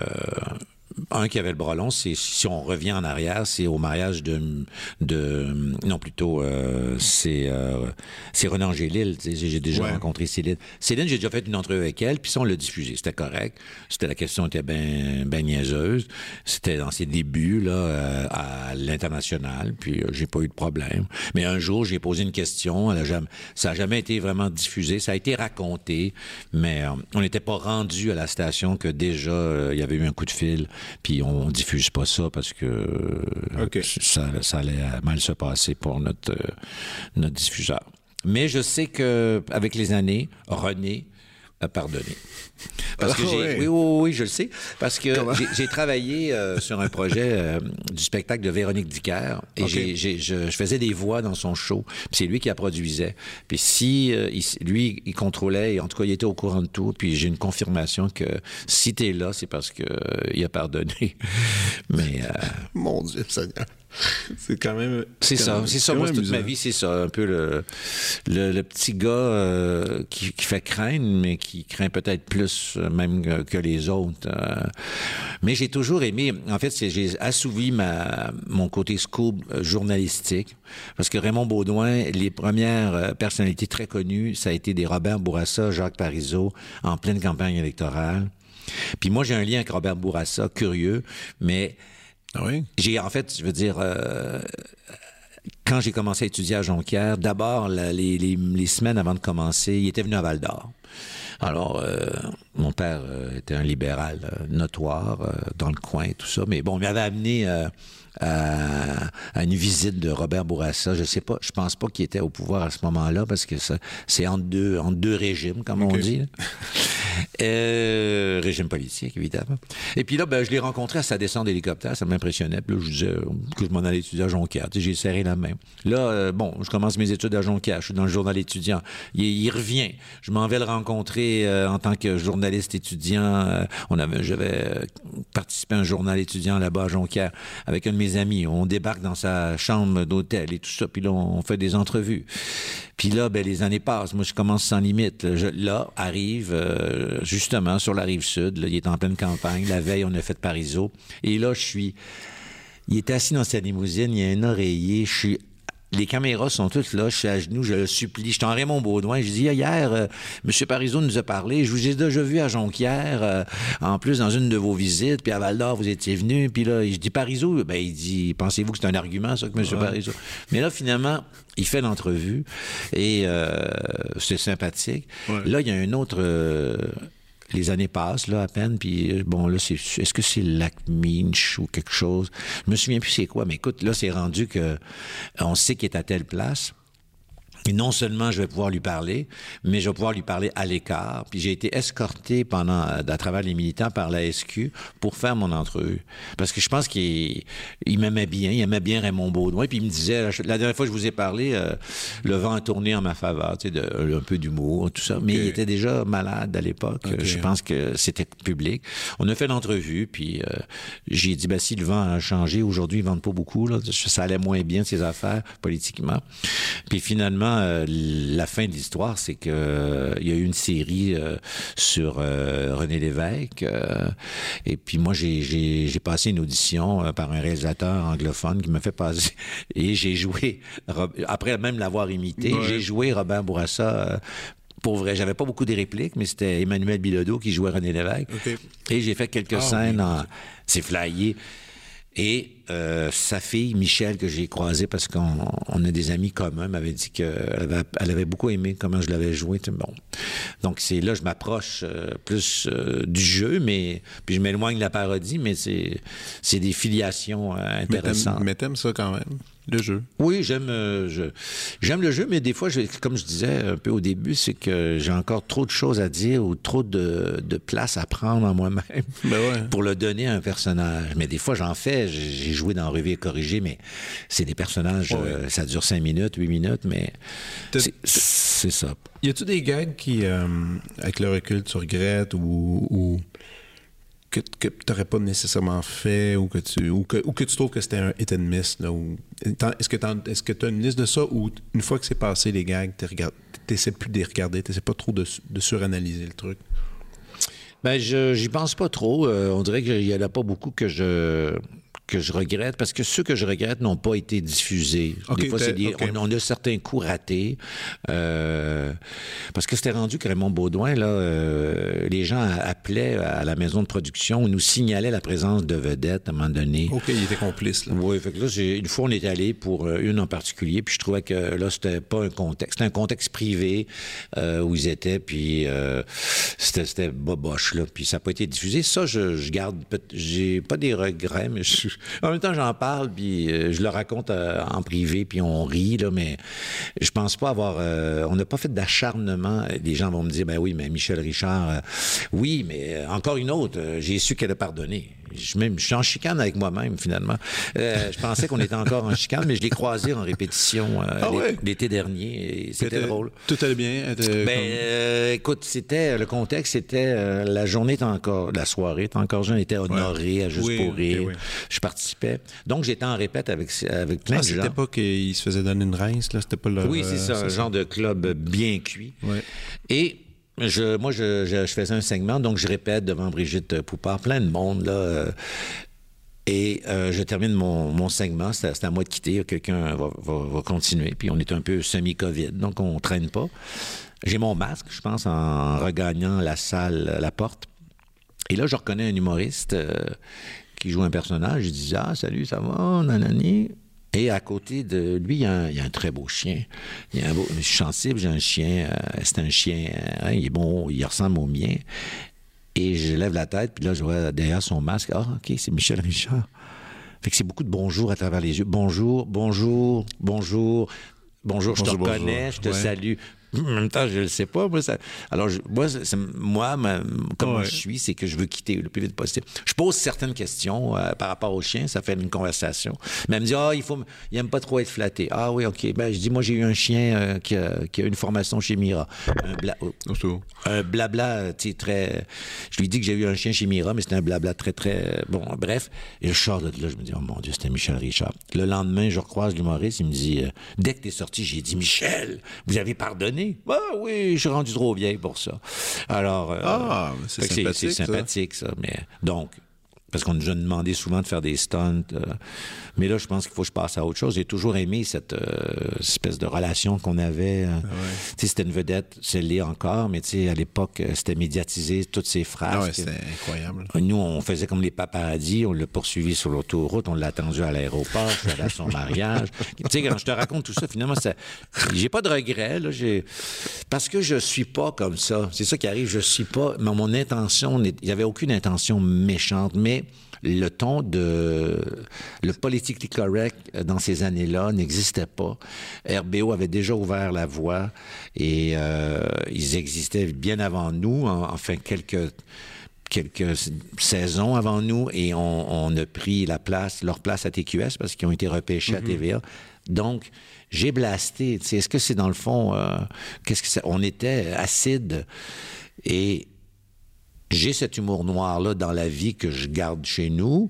un qui avait le bras long, c'est si on revient en arrière, c'est au mariage de, de non plutôt euh, c'est euh, c'est Renan Angélil. J'ai déjà rencontré Céline. Céline, j'ai déjà fait une entrevue avec elle, puis ça on l'a diffusé. C'était correct. C'était la question était bien ben niaiseuse. C'était dans ses débuts là euh, à l'international, puis euh, j'ai pas eu de problème. Mais un jour, j'ai posé une question. Elle a jamais, ça a jamais été vraiment diffusé. Ça a été raconté, mais euh, on n'était pas rendu à la station que déjà il y avait eu un coup de fil puis on diffuse pas ça parce que ça, ça, allait mal se passer pour notre, notre diffuseur. Mais je sais que avec les années, René a pardonné. Parce que j'ai, oui, oui, oui, je le sais. Parce que j'ai travaillé euh, sur un projet euh, du spectacle de Véronique Dicker et j'ai, je, faisais des voix dans son show. Puis c'est lui qui a produisait. Puis si euh, lui, il contrôlait, et en tout cas, il était au courant de tout. Puis j'ai une confirmation que si t'es là, c'est parce que il a pardonné. Mais mon Dieu, Seigneur. c'est quand même. C'est ça, c'est ça. Moi, toute ma vie, c'est ça. Un peu le, le, petit gars euh, qui, qui, fait craindre, mais qui craint peut-être plus euh, même que les autres. Euh. mais j'ai toujours aimé. En fait, j'ai assouvi ma, mon côté scoop journalistique. Parce que Raymond Baudouin, les premières personnalités très connues, ça a été des Robert Bourassa, Jacques Parizeau, en pleine campagne électorale. Puis moi, j'ai un lien avec Robert Bourassa, curieux, mais ah oui? J'ai, en fait, je veux dire, euh, quand j'ai commencé à étudier à Jonquière, d'abord, les, semaines avant de commencer, il était venu à Val d'Or. Alors, euh, mon père euh, était un libéral notoire dans le coin, tout ça. Mais bon, il m'avait amené à, une visite de Robert Bourassa. Je sais pas, je pense pas qu'il était au pouvoir à ce moment-là parce que c'est en deux, en deux régimes, comme on dit. Euh, régime politique, évidemment. Et puis là, ben, je l'ai rencontré à sa descente d'hélicoptère. Ça m'impressionnait. Puis là, je disais que je m'en allais étudier à Jonquière. J'ai serré la main. Là, euh, bon, je commence mes études à Jonquière. Je suis dans le journal étudiant. Il, revient. Je m'en vais le rencontrer euh, en tant que journaliste étudiant. on avait, j'avais participé à un journal étudiant là-bas à Jonquière avec un de mes amis. On débarque dans sa chambre d'hôtel et tout ça, puis là, on fait des entrevues. Puis là, ben, les années passent. Moi, je commence sans limite. là, arrive, euh, justement, sur la rive sud. Il est en pleine campagne. La veille, on a fait Parisot. Et là, je suis... Il était assis dans sa limousine, il y a un oreiller, je suis les caméras sont toutes là, je suis à genoux, je le supplie. Je t'en Raymond Baudouin, je dis hier, euh, M. Parizeau nous a parlé, je vous ai déjà vu à Jonquière, euh, en plus dans une de vos visites, puis à Val d'Or, vous étiez venu, puis là, je dis Parizeau, ben il dit, pensez-vous que c'est un argument, ça, que M. Parizeau? Mais là, finalement, il fait l'entrevue, et euh, c'est sympathique. Là, il y a un autre les années passent, là, à peine, puis euh, bon, là, c'est, est-ce que c'est lac Minch ou quelque chose? Je me souviens plus c'est quoi, mais écoute, là, c'est rendu que on sait qu'il est à telle place. Et non seulement je vais pouvoir lui parler, mais je vais pouvoir lui parler à l'écart. Puis j'ai été escorté pendant, à travers les militants par la SQ pour faire mon entrevue. Parce que je pense qu'il il, m'aimait bien, il aimait bien Raymond Baudouin. Puis il me disait, la dernière fois que je vous ai parlé, euh, le vent a tourné en ma faveur, tu sais, de, un peu d'humour, tout ça. Mais il était déjà malade à l'époque. Je pense que c'était public. On a fait l'entrevue, puis euh, j'ai dit, ben si le vent a changé, aujourd'hui, ils vendent pas beaucoup, là. Ça allait moins bien, ces affaires, politiquement. Puis finalement, euh, la fin de l'histoire, c'est que euh, il y a eu une série euh, sur René Lévesque. et puis moi, j'ai passé une audition par un réalisateur anglophone qui m'a fait passer. Et j'ai joué, après même l'avoir imité, j'ai joué Robert Bourassa pour vrai. J'avais pas beaucoup de répliques, mais c'était Emmanuel Bilodeau qui jouait René Lévesque. Et j'ai fait quelques ah, scènes en... C'est flyé. Et euh, sa fille, Michel, que j'ai croisée parce qu'on a des amis communs, m'avait dit qu'elle avait, elle avait beaucoup aimé comment je l'avais joué. Bon. Donc, c'est là je m'approche euh, plus euh, du jeu, mais puis je m'éloigne de la parodie, mais c'est, c'est des filiations intéressantes. Mais t'aimes ça quand même le jeu? Oui, j'aime euh, j'aime le jeu, mais des fois, comme je disais un peu au début, c'est que j'ai encore trop de choses à dire ou trop de, de place à prendre en moi-même ben pour le donner à un personnage. Mais des fois, j'en fais. J'ai joué dans Revue et Corrigé, mais c'est des personnages, euh, ça dure cinq minutes, huit minutes, mais c'est ça. Y a-tu des gags qui, euh, avec le recul, tu regrettes ou, ou que, que tu n'aurais pas nécessairement fait ou que tu, ou que, ou que tu trouves que c'était un hit and miss? Est-ce que tu as une liste de ça ou une fois que c'est passé les gags, tu n'essaies plus de les regarder, tu pas trop de, de, suranalyser le truc? Ben, je j'y pense pas trop. Euh, on dirait qu'il n'y en a pas beaucoup que je que je regrette, parce que ceux que je regrette n'ont pas été diffusés. des fois, c'est on, a certains coups ratés, euh, parce que c'était rendu que Raymond Baudouin, là, euh, les gens appelaient à la maison de production, on nous signalait la présence de vedettes à un moment donné. OK, il était complice. Là. Oui, fait que là, une fois, on est allé pour euh, une en particulier, puis je trouvais que là, c'était pas un contexte, c'était un contexte privé euh, où ils étaient, puis euh, c'était boboche, là, puis ça n'a pas été diffusé. Ça, je, je garde, j'ai pas des regrets, mais je, en même temps, j'en parle, puis euh, je le raconte euh, en privé, puis on rit, là, mais je pense pas avoir... Euh, on n'a pas fait d'acharnement. Les gens vont me dire, ben oui, mais Michel Richard, oui, mais encore une autre, j'ai su qu'elle a pardonné je, même, je suis en chicane avec moi-même, finalement. Euh, je pensais qu'on était encore en chicane, mais je l'ai croisé en répétition euh, ah l'été dernier et c'était drôle. Tout allait bien? Ben, euh, écoute, c'était, le contexte, c'était, la journée était encore, la soirée était encore jeune, était honoré à Juste pour rire. Je participais. Donc, j'étais en répète avec, avec plein ah, de gens. C'était pas qu'il se faisait donner une rince, là? C'était pas le. Oui, c'est ça, un genre de club bien cuit. Et je, moi, je, je, faisais un segment, donc je répète devant Brigitte Poupard, plein de monde, là. Euh, et euh, je termine mon, mon segment, c'est à moi de quitter, quelqu'un va, va, continuer. Puis on est un peu semi-COVID, donc on traîne pas. J'ai mon masque, je pense, en regagnant la salle, la porte. Et là, je reconnais un humoriste euh, qui joue un personnage. Je dis Ah, salut, ça va, nanani? Et à côté de lui, il y a un, très beau chien. Il y a un beau, je suis sensible, j'ai un chien. Euh, c'est un chien, hein, il est bon, il ressemble au mien. Et je lève la tête, puis là, je vois derrière son masque, ah, OK, c'est Michel Richard. Fait que c'est beaucoup de bonjour à travers les yeux. Bonjour, bonjour, bonjour. Bonjour, je te reconnais, je te salue. En même temps, je ne sais pas. Moi, ça... Alors, moi, moi comme je suis, c'est que je veux quitter le plus vite possible. Je pose certaines questions euh, par rapport au chien, ça fait une conversation. Mais elle me dit, ah, il faut, il aime pas trop être flatté. Ah oui, ok. Ben, je dis, moi, j'ai eu un chien euh, qui, a, qui, a, une formation chez Mira. Un, bla... Oh, un blabla, tu sais, très. Je lui dis que j'ai eu un chien chez Mira, mais c'était un blabla très, très. Bon, bref. Et je sors de là, je me dis, oh mon Dieu, c'était Michel Richard. Le lendemain, je recroise l'humoriste, il me dit, euh, dès que tu es sorti, j'ai dit, Michel, vous avez pardonné? Bah oui, je suis rendu trop vieille pour ça. Alors, euh, ah, c'est sympathique, sympathique ça. Mais donc, parce qu'on nous a demandé souvent de faire des stunts. Euh, mais là, je pense qu'il faut que je passe à autre chose. J'ai toujours aimé cette euh, espèce de relation qu'on avait. Euh, ah C'était une vedette, c'est l'est encore, mais à l'époque, c'était médiatisé, toutes ces phrases. Ah ouais, c'était incroyable. Nous, on faisait comme les paparazzi, on l'a poursuivi sur l'autoroute, on l'a attendu à l'aéroport, je suis à son mariage. tu sais, quand je te raconte tout ça, finalement, ça... j'ai pas de regrets, là, parce que je suis pas comme ça. C'est ça qui arrive, je suis pas... Mais mon intention, il n'y avait aucune intention méchante, mais mais le ton de le politically correct dans ces années-là n'existait pas. RBO avait déjà ouvert la voie et euh, ils existaient bien avant nous, enfin quelques quelques saisons avant nous et on, a pris la place, leur place à TQS parce qu'ils ont été repêchés à mhm. TVA. Donc, j'ai blasté. Est-ce que c'est dans le fond, euh, qu'est-ce que On était acide et j'ai cet humour noir-là dans la vie que je garde chez nous.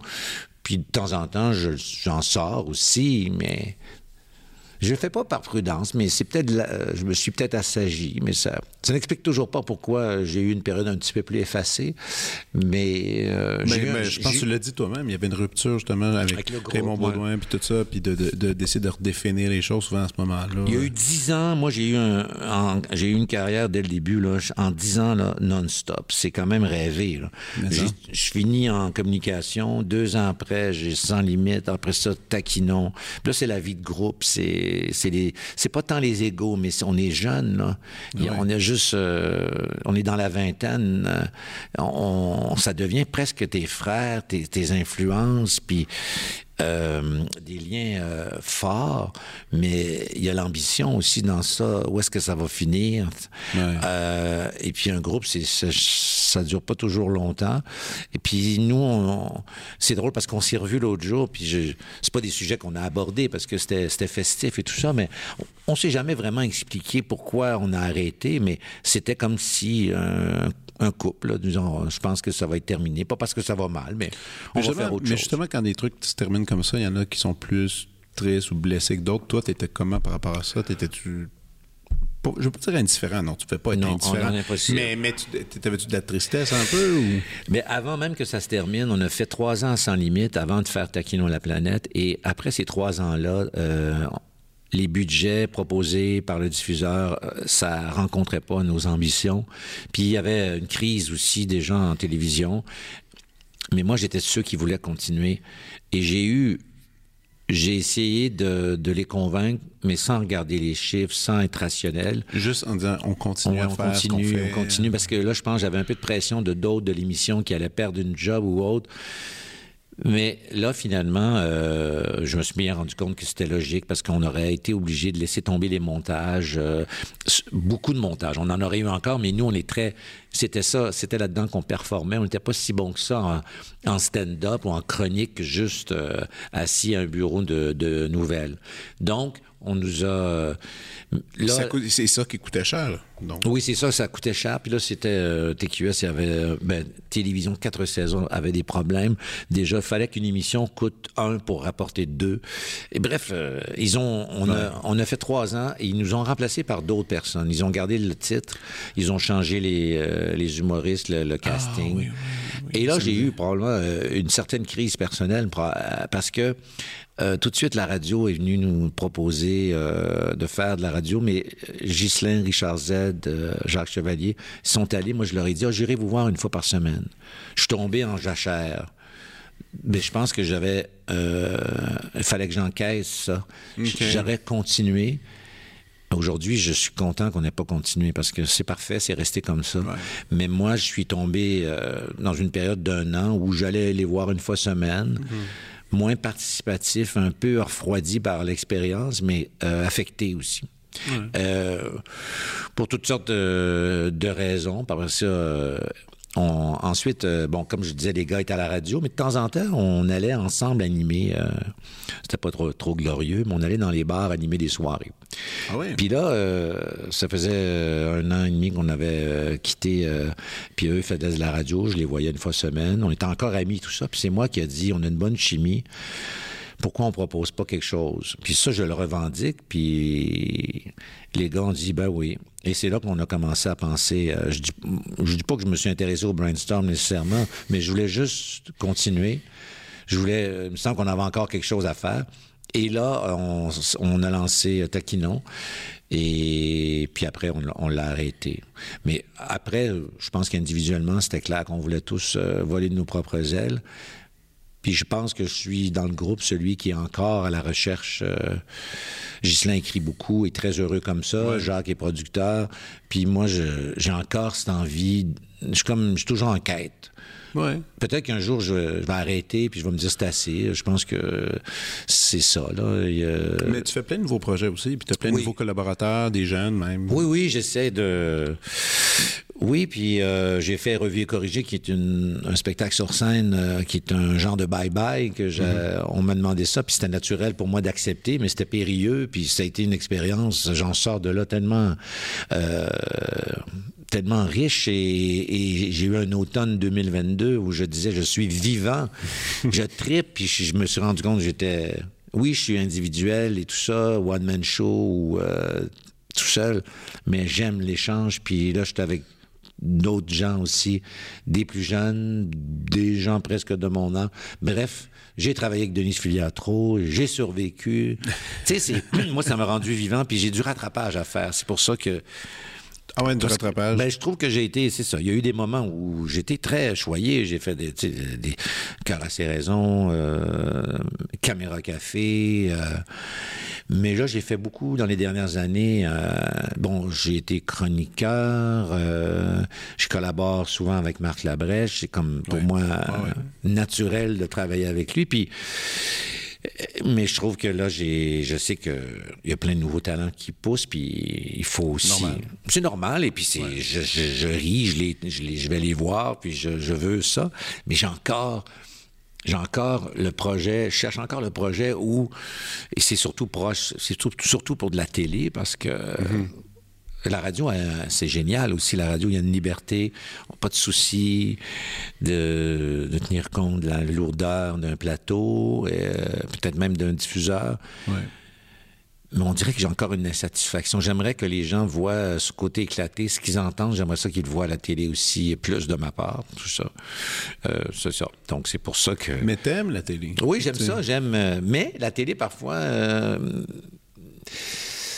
Puis de temps en temps, j'en sors aussi, mais je le fais pas par prudence, mais c'est peut-être, je me suis peut-être assagi, mais ça, ça n'explique toujours pas pourquoi j'ai eu une période un petit peu plus effacée. Mais, euh, mais, je pense que tu l'as dit toi-même, il y avait une rupture justement avec, Raymond Baudouin puis tout ça, puis de, de, d'essayer de redéfinir les choses souvent à ce moment-là. Il y a eu dix ans, moi j'ai eu un, j'ai eu une carrière dès le début là, en dix ans là, non-stop. C'est quand même rêvé. Je finis en communication, deux ans après, j'ai sans limite. Après ça, taquinon. là, c'est la vie de groupe, c'est c'est c'est pas tant les égaux, mais on est jeune là. On est juste, euh, on est dans la vingtaine. Euh, on, ça devient presque tes frères, tes, tes influences, puis euh, des liens euh, forts, mais il y a l'ambition aussi dans ça. Où est-ce que ça va finir? Euh, Et puis un groupe, c'est ça, ça, dure pas toujours longtemps. Et puis nous, c'est drôle parce qu'on s'est revu l'autre jour. Puis je, c'est pas des sujets qu'on a abordés parce que c'était, c'était festif et tout ça, mais on, on s'est jamais vraiment expliqué pourquoi on a arrêté. Mais c'était comme si un un couple, disons, je pense que ça va être terminé. Pas parce que ça va mal, mais on va faire autre chose. Mais justement, quand des trucs se terminent comme ça, il y en a qui sont plus tristes ou blessés que d'autres. Toi, tu étais comment par rapport à ça? T'étais-tu je veux pas dire indifférent, non, tu fais pas être non, indifférent. mais, mais t'avais-tu de la tristesse un peu? Ou? Mais avant même que ça se termine, on a fait trois ans sans limite avant de faire Taquino la planète. Et après ces trois ans-là, euh, les budgets proposés par le diffuseur, euh, ça rencontrait pas nos ambitions. Puis il y avait une crise aussi des gens en télévision. Mais moi, j'étais ceux qui voulaient continuer. Et j'ai eu, j'ai essayé de, les convaincre, mais sans regarder les chiffres, sans être rationnel. Juste en disant, on continue à faire continue, on, on continue, parce que là, je pense, j'avais un peu de pression de d'autres de l'émission qui allaient perdre une job ou autre. Mais là, finalement, euh, je me suis bien rendu compte que c'était logique parce qu'on aurait été obligé de laisser tomber les montages, euh, beaucoup de montages. On en aurait eu encore, mais nous, on est très... C'était ça, c'était là-dedans qu'on performait. On n'était pas si bon que ça en, stand-up ou en chronique, juste euh, assis à un bureau de, de nouvelles. Donc, on nous a. c'est ça qui coûtait cher. Donc. Oui, c'est ça, ça coûtait cher. Puis là, c'était euh, TQS, il y avait euh, ben, télévision quatre saisons avait des problèmes. Déjà, il fallait qu'une émission coûte un pour rapporter deux. Et bref, euh, ils ont, on, a, on a fait trois ans et ils nous ont remplacés par d'autres personnes. Ils ont gardé le titre, ils ont changé les, les humoristes, le, ah, casting. et là, j'ai eu probablement une certaine crise personnelle parce que euh, tout de suite, la radio est venue nous proposer euh, de faire de la radio, mais euh, Ghislain, Richard Z, Jacques Chevalier sont allés. Moi, je leur ai dit, oh, j'irai vous voir une fois par semaine. Je suis tombé en jachère. Mais je pense que j'avais... il fallait que j'encaisse ça. J'aurais continué. Aujourd'hui, je suis content qu'on n'ait pas continué parce que c'est parfait, c'est resté comme ça. Mais moi, je suis tombé dans une période d'un an où j'allais les voir une fois semaine. Mm-hmm moins participatif, un peu refroidi par l'expérience, mais euh, affecté aussi. Euh, pour toutes sortes de, raisons. Par ça, ensuite, euh, bon, comme je disais, les gars étaient à la radio, mais de temps en temps, on allait ensemble animer. Euh, c'était pas trop, trop glorieux, mais on allait dans les bars animer des soirées. Ah Puis là, euh, ça faisait un an et demi qu'on avait quitté. puis eux faisaient de la radio, je les voyais une fois semaine. On était encore amis, tout ça. Puis c'est moi qui ai dit, on a une bonne chimie pourquoi on propose pas quelque chose? Puis ça, je le revendique, puis les gars ont dit, ben oui. Et c'est là qu'on a commencé à penser, euh, je dis, dis pas que je me suis intéressé au brainstorm nécessairement, mais je voulais juste continuer. Je voulais, euh, il me semble qu'on avait encore quelque chose à faire. Et là, on, a lancé euh, Taquinon. Et puis après, on, l'a arrêté. Mais après, je pense qu'individuellement, c'était clair qu'on voulait tous voler de nos propres ailes. Puis je pense que je suis dans le groupe celui qui est encore à la recherche. Euh, Ghislain écrit beaucoup, est très heureux comme ça. Jacques est producteur. Puis moi, j'ai encore cette envie je suis comme, je suis toujours en quête. Ouais. Peut-être qu'un jour, je, vais arrêter puis je vais me dire c'est assez. Je pense que c'est ça. Là. Mais tu fais plein de nouveaux projets aussi, puis tu as plein de nouveaux collaborateurs, des jeunes même. Oui, oui, j'essaie de. Oui, puis euh, j'ai fait Revue et Corrigé, qui est un spectacle sur scène, euh, qui est un genre de bye-bye, que mm-hmm. on m'a demandé ça, puis c'était naturel pour moi d'accepter, mais c'était périlleux, puis ça a été une expérience, j'en sors de là tellement... Euh, tellement riche et, j'ai eu un automne 2022 où je disais je suis vivant, je tripe, puis je, me suis rendu compte que j'étais, oui, je suis individuel et tout ça, one man show ou tout seul, mais j'aime l'échange. Puis là, j'étais avec d'autres gens aussi, des plus jeunes, des gens presque de mon âge. Bref, j'ai travaillé avec Denise Filiatro, j'ai survécu. tu sais, moi, ça m'a rendu vivant, puis j'ai du rattrapage à faire. C'est pour ça que ah ouais, du rattrapage. Ben, je trouve que j'ai été, c'est ça. Il y a eu des moments où j'étais très choyé. J'ai fait des, des cœurs à ses raisons, euh, caméra café. Euh, mais là, j'ai fait beaucoup dans les dernières années. Euh, bon, j'ai été chroniqueur. Euh, je collabore souvent avec Marc Labrèche. C'est comme pour moi naturel de travailler avec lui. Puis mais je trouve que là, j'ai, je sais qu'il y a plein de nouveaux talents qui poussent, puis il faut aussi. C'est normal, et puis c'est, je, je, ris, je, les, je, les, je, vais les voir, puis je, veux ça, mais j'ai encore. J'ai encore le projet, je cherche encore le projet où, et c'est surtout proche, c'est surtout pour de la télé, parce que mm-hmm. La radio, euh, c'est génial aussi. La radio, il y a une liberté, pas de souci de, tenir compte de la lourdeur d'un plateau, euh, peut-être même d'un diffuseur. Mais on dirait que j'ai encore une insatisfaction. J'aimerais que les gens voient ce côté éclaté, ce qu'ils entendent. J'aimerais ça qu'ils le voient à la télé aussi, plus de ma part, tout ça. Euh, c'est ça. Donc, c'est pour ça que... Mais t'aimes la télé? Oui, j'aime ça, j'aime... mais la télé, parfois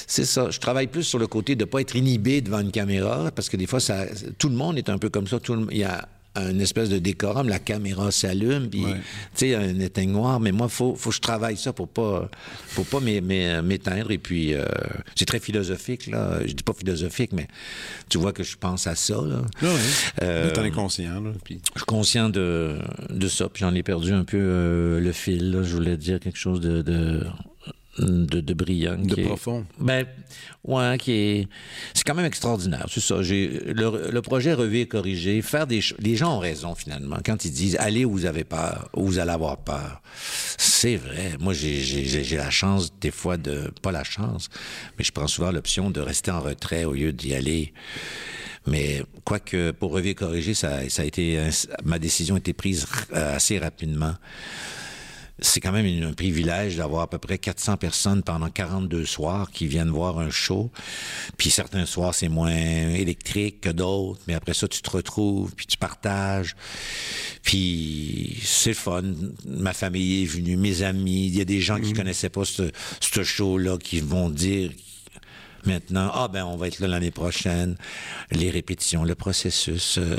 c'est ça. Je travaille plus sur le côté de ne pas être inhibé devant une caméra, parce que des fois, ça, tout le monde est un peu comme ça. Tout il y a une espèce de décorum, la caméra s'allume, puis tu sais, un éteignoir. Mais moi, faut, faut que je travaille ça pour pas, pour pas m'éteindre. Et puis, euh, c'est très philosophique là. Je dis pas philosophique, mais tu vois que je pense à ça là. Oui, euh, es conscient là. Je suis conscient de, de ça. Puis j'en ai perdu un peu euh, le fil. Là. Je voulais dire quelque chose de, de de, de brillant. De profond. ben, ouais, qui est. C'est quand même extraordinaire, c'est ça. J'ai, le, projet Revu et corrigé, faire des Les gens ont raison, finalement, quand ils disent allez où vous avez peur, où vous allez avoir peur. C'est vrai. Moi, j'ai, j'ai, la chance, des fois, de. Pas la chance, mais je prends souvent l'option de rester en retrait au lieu d'y aller. Mais quoique pour Revu et corrigé, ça, ça a été. Ma décision a été prise assez rapidement c'est quand même un privilège d'avoir à peu près 400 personnes pendant 42 soirs qui viennent voir un show. Puis certains soirs, c'est moins électrique que d'autres, mais après ça, tu te retrouves, puis tu partages. Puis c'est fun. Ma famille est venue, mes amis. Il y a des gens qui mhm. connaissaient pas ce, ce show-là qui vont dire maintenant, ah ben on va être là l'année prochaine. Les répétitions, le processus. Euh,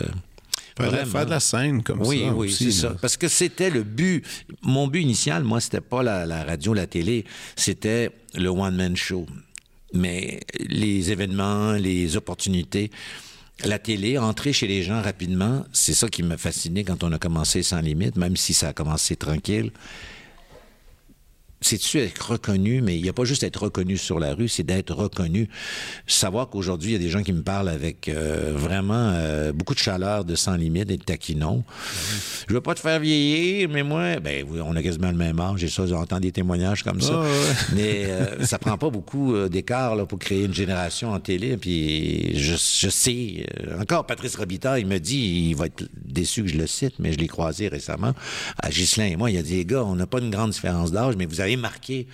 Faire, de la scène comme ça. Oui, oui, c'est ça. Parce que c'était le but. Mon but initial, moi, c'était pas la, radio, la télé, c'était le one-man show. Mais les événements, les opportunités, la télé, entrer chez les gens rapidement, c'est ça qui m'a fasciné quand on a commencé sans limite, même si ça a commencé tranquille c'est-tu être reconnu, mais il n'y a pas juste être reconnu sur la rue, c'est d'être reconnu. Savoir qu'aujourd'hui, il y a des gens qui me parlent avec euh, vraiment euh, beaucoup de chaleur, de sans limite et de taquinon. Je veux pas te faire vieillir, mais moi, ben on a quasiment le même âge, j'ai ça, j'entends des témoignages comme ça. Mais euh, ça prend pas beaucoup d'écart pour créer une génération en télé. Puis je, je sais, encore Patrice Robitaille, il me dit, il va être déçu que je le cite, mais je l'ai croisé récemment à Ghislain et moi, il a dit, les gars, on n'a pas une grande différence d'âge, mais vous avez marqué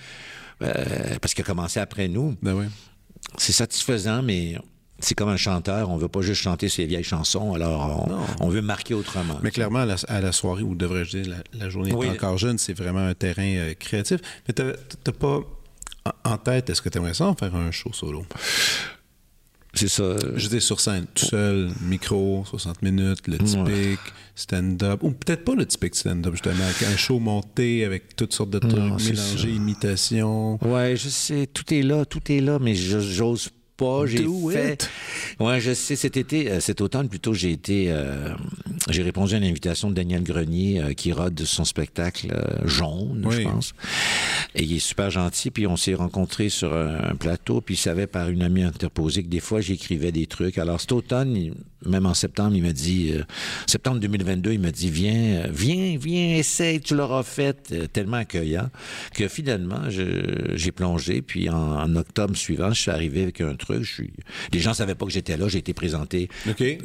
euh, parce qu'il a commencé après nous. Ben c'est satisfaisant, mais c'est comme un chanteur, on veut pas juste chanter ses vieilles chansons, alors on, veut marquer autrement. Mais clairement, à la, soirée, ou devrais-je dire, la, journée est encore jeune, c'est vraiment un terrain euh, créatif. Mais tu n'as pas en tête, est-ce que tu aimerais ça en faire un show solo? C'est ça. J'étais sur scène, tout seul, micro, 60 minutes, le typique, stand-up. Ou peut-être pas le typique stand-up, justement, avec un show monté, avec toutes sortes de trucs, mélangés, imitations. Ouais, je sais, tout est là, tout est là, mais j'ose pas. J'ai fait. Ouais, je sais. Cet été, euh, cet automne plutôt, j'ai été. Euh, j'ai répondu à une invitation de Daniel Grenier euh, qui rode son spectacle Jaune, je pense. Et il est super gentil. Puis on s'est rencontrés sur un, plateau. Puis il savait par une amie interposée que des fois j'écrivais des trucs. Alors cet automne, même en septembre, il m'a dit. septembre 2022, il m'a dit viens, viens, viens, essaye. Tu l'auras fait. tellement accueillant que finalement j'ai plongé. Puis en, octobre suivant, je suis arrivé avec un truc. Je suis... Les gens savaient pas que j'étais là. J'ai été présenté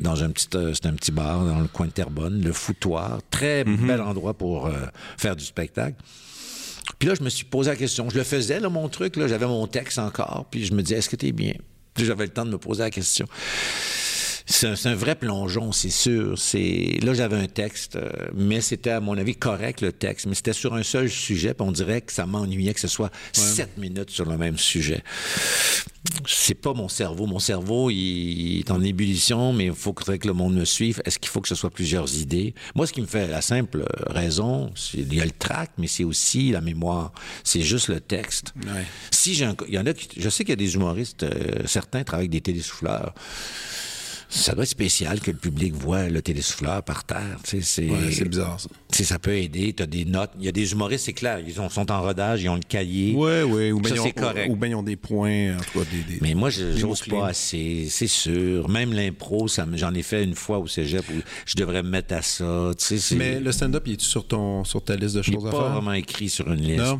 dans un petit, euh, un petit bar dans le coin de Terrebonne, le Foutoir. Très mhm. bel endroit pour euh, faire du spectacle. Puis là, je me suis posé la question. Je le faisais, là, mon truc. J'avais mon texte encore. Puis je me disais, est-ce que tu es bien? j'avais le temps de me poser la question c'est un, vrai plongeon, c'est sûr. C'est là j'avais un texte, euh, mais c'était à mon avis correct le texte, mais c'était sur un seul sujet, puis on dirait que ça m'ennuyait que ce soit sept minutes sur le même sujet. C'est pas mon cerveau. Mon cerveau, il, est en ébullition, mais il faut que, le monde me suive. Est-ce qu'il faut que ce soit plusieurs idées? Moi, ce qui me fait la simple raison, c'est il y a le tract, mais c'est aussi la mémoire. C'est juste le texte. Si j'ai il y en a je sais qu'il y a des humoristes, euh, certains travaillent avec des télésouffleurs ça doit être spécial que le public voit le télésouffleur par terre. C'est bizarre, ça. ça peut aider. Tu as des notes. Il y a des humoristes, c'est clair. Ils sont en rodage, ils ont le cahier. Oui, oui. Ou bien ils ont des points. En tout des, Mais moi, je n'ose pas assez, c'est sûr. Même l'impro, j'en ai fait une fois au cégep où je devrais me mettre à ça. Mais le stand-up, il est sur, ton, sur ta liste de choses à faire? pas vraiment écrit sur une liste. Non?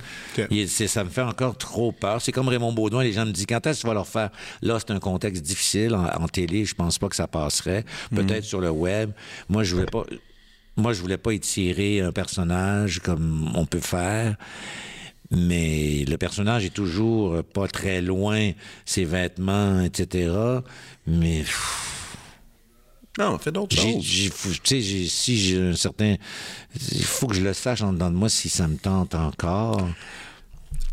ça me fait encore trop peur. C'est comme Raymond Baudouin. Les gens me disent, quand est-ce que tu vas leur faire? Là, c'est un contexte difficile. En, en télé, je pense pas que ça passerait. Peut-être sur le web. Moi, je voulais pas. Moi, je voulais pas étirer un personnage comme on peut faire. Mais le personnage est toujours pas très loin, ses vêtements, etc. Mais. Non, fait d'autres choses. si j'ai un certain. Il faut que je le sache en dedans de moi si ça me tente encore.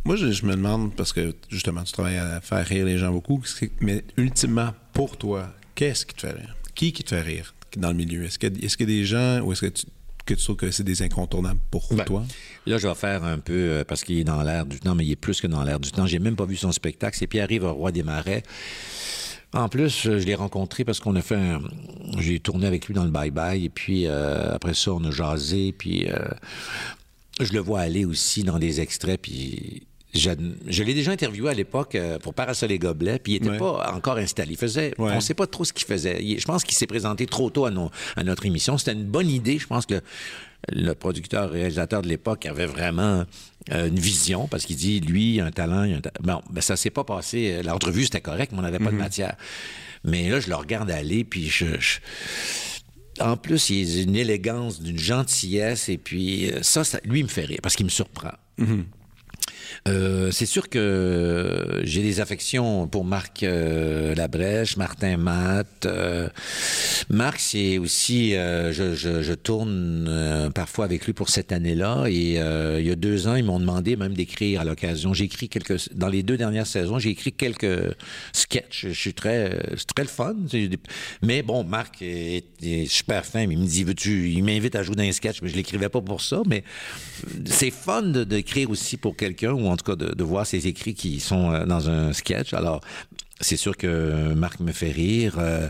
Moi, je, me demande, parce que justement, tu travailles à faire rire les gens beaucoup, mais ultimement, pour toi, Qu'est-ce qui te fait rire? Qui qui te fait rire dans le milieu? Est-ce qu'il est y a des gens ou est-ce que tu, que tu trouves que c'est des incontournables pour ben, toi? Là, je vais faire un peu, euh, parce qu'il est dans l'air du temps, mais il est plus que dans l'air du temps. J'ai même pas vu son spectacle. C'est Pierre-Yves Roi des Marais. En plus, je l'ai rencontré parce qu'on a fait un... J'ai tourné avec lui dans le Bye Bye, et puis euh, après ça, on a jasé, puis euh, je le vois aller aussi dans des extraits, puis je, l'ai déjà interviewé à l'époque euh, pour Parasol et Gobelets, puis il n'était pas encore installé. Il faisait, On ne sait pas trop ce qu'il faisait. je pense qu'il s'est présenté trop tôt à, à notre émission. C'était une bonne idée. Je pense que le, producteur, réalisateur de l'époque avait vraiment euh, une vision parce qu'il dit, lui, il a un talent. Il a un Bon, ben, ça s'est pas passé. L'entrevue, c'était correct, mais on n'avait pas de mhm. matière. Mais là, je le regarde aller, puis je, en plus, il a une élégance, d'une gentillesse, et puis euh, ça, ça, lui, il me fait rire parce qu'il me surprend. Mhm. Euh, c'est sûr que j'ai des affections pour Marc euh, Labrèche, Martin Matt. Euh, Marc, c'est aussi, je, je, je, tourne parfois avec lui pour cette année-là. Et il y a deux ans, ils m'ont demandé même d'écrire à l'occasion. J'ai écrit quelques, dans les deux dernières saisons, j'ai écrit quelques sketchs. Je suis très, c'est très le fun. Mais bon, Marc est, super fin. Il me dit, veux-tu, il m'invite à jouer dans un sketch, mais je l'écrivais pas pour ça. Mais c'est fun d'écrire aussi pour quelqu'un ou en tout cas de, voir ses écrits qui sont euh, dans un sketch. Alors, c'est sûr que Marc me fait rire. Euh,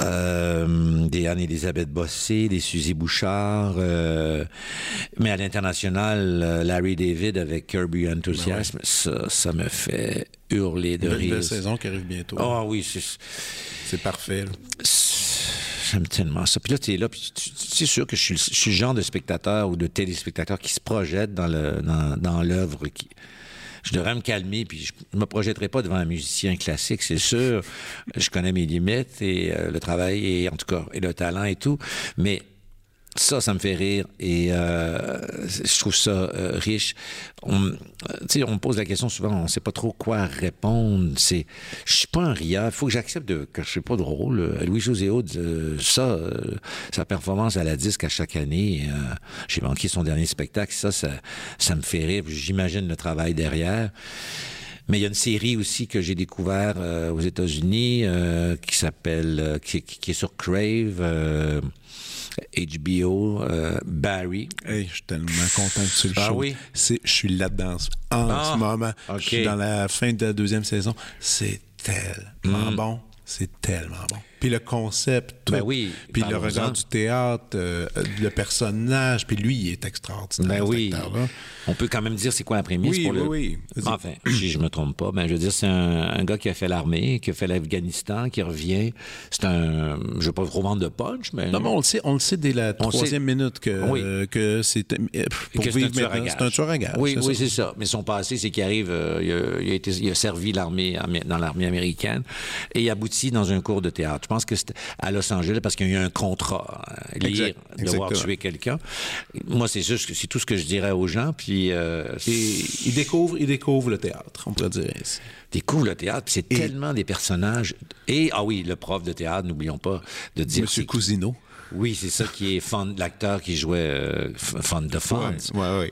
euh, des Anne-Elisabeth Bossé, des Suzy Bouchard, mais à l'international, Larry David avec Kirby Enthusiasm, ben ça, ça me fait hurler de rire. Une saison qui arrive bientôt. Ah oui, c'est parfait. J'aime tellement ça. Puis là, tu es là, c'est sûr que je suis, le genre de spectateur ou de téléspectateur qui se projette dans l'œuvre je devrais me calmer, puis je me projetterai pas devant un musicien classique, c'est sûr. Je connais mes limites et euh, le travail et en tout cas et le talent et tout, mais ça, ça me fait rire et euh, je trouve ça euh, riche. On, euh, on me pose la question souvent, on ne sait pas trop quoi répondre. C'est, je suis pas un rieur. Il faut que j'accepte que je suis pas drôle. Louis José ça, sa performance à la disque à chaque année. j'ai manqué son dernier spectacle. Ça, ça, ça me fait rire. J'imagine le travail derrière. Mais il y a une série aussi que j'ai découvert aux États-Unis qui s'appelle, qui, qui, est sur Crave. HBO, euh, Barry. Hey, je suis tellement content que tu le ah, oui? Je suis là-dedans en ah, ce moment. Je suis dans la fin de la deuxième saison. C'est tellement mm. bon. C'est tellement bon. Puis le concept. Ben oui. Puis le regard du théâtre, euh, le personnage, puis lui, il est extraordinaire. Ben oui. On peut quand même dire c'est quoi la prémisse oui, pour le. Oui, oui. Enfin, si je me trompe pas, ben je veux dire c'est un, gars qui a fait l'armée, qui a fait l'Afghanistan, qui revient. C'est un, je veux pas trop vendre de punch, mais. Non, mais on le sait, on le sait dès la troisième minute que que c'est euh, pour que vivre c'est un tueur à gage. Oui, oui, c'est ça. Mais son passé, c'est qu'il arrive, euh, il, a, été, il a servi l'armée dans l'armée américaine et il aboutit dans un cours de théâtre. Je pense que c'était à Los Angeles parce qu'il y a eu un contrat, lire, devoir tuer quelqu'un. Moi, c'est juste, c'est tout ce que je dirais aux gens. Puis euh, il découvre, il découvre le théâtre, on pourrait dire ainsi. Découvre le théâtre, c'est tellement des personnages. Et, ah oui, le prof de théâtre, n'oublions pas de dire. Monsieur Cousineau. Oui, c'est ça qui est l'acteur qui jouait euh, Fun de Fun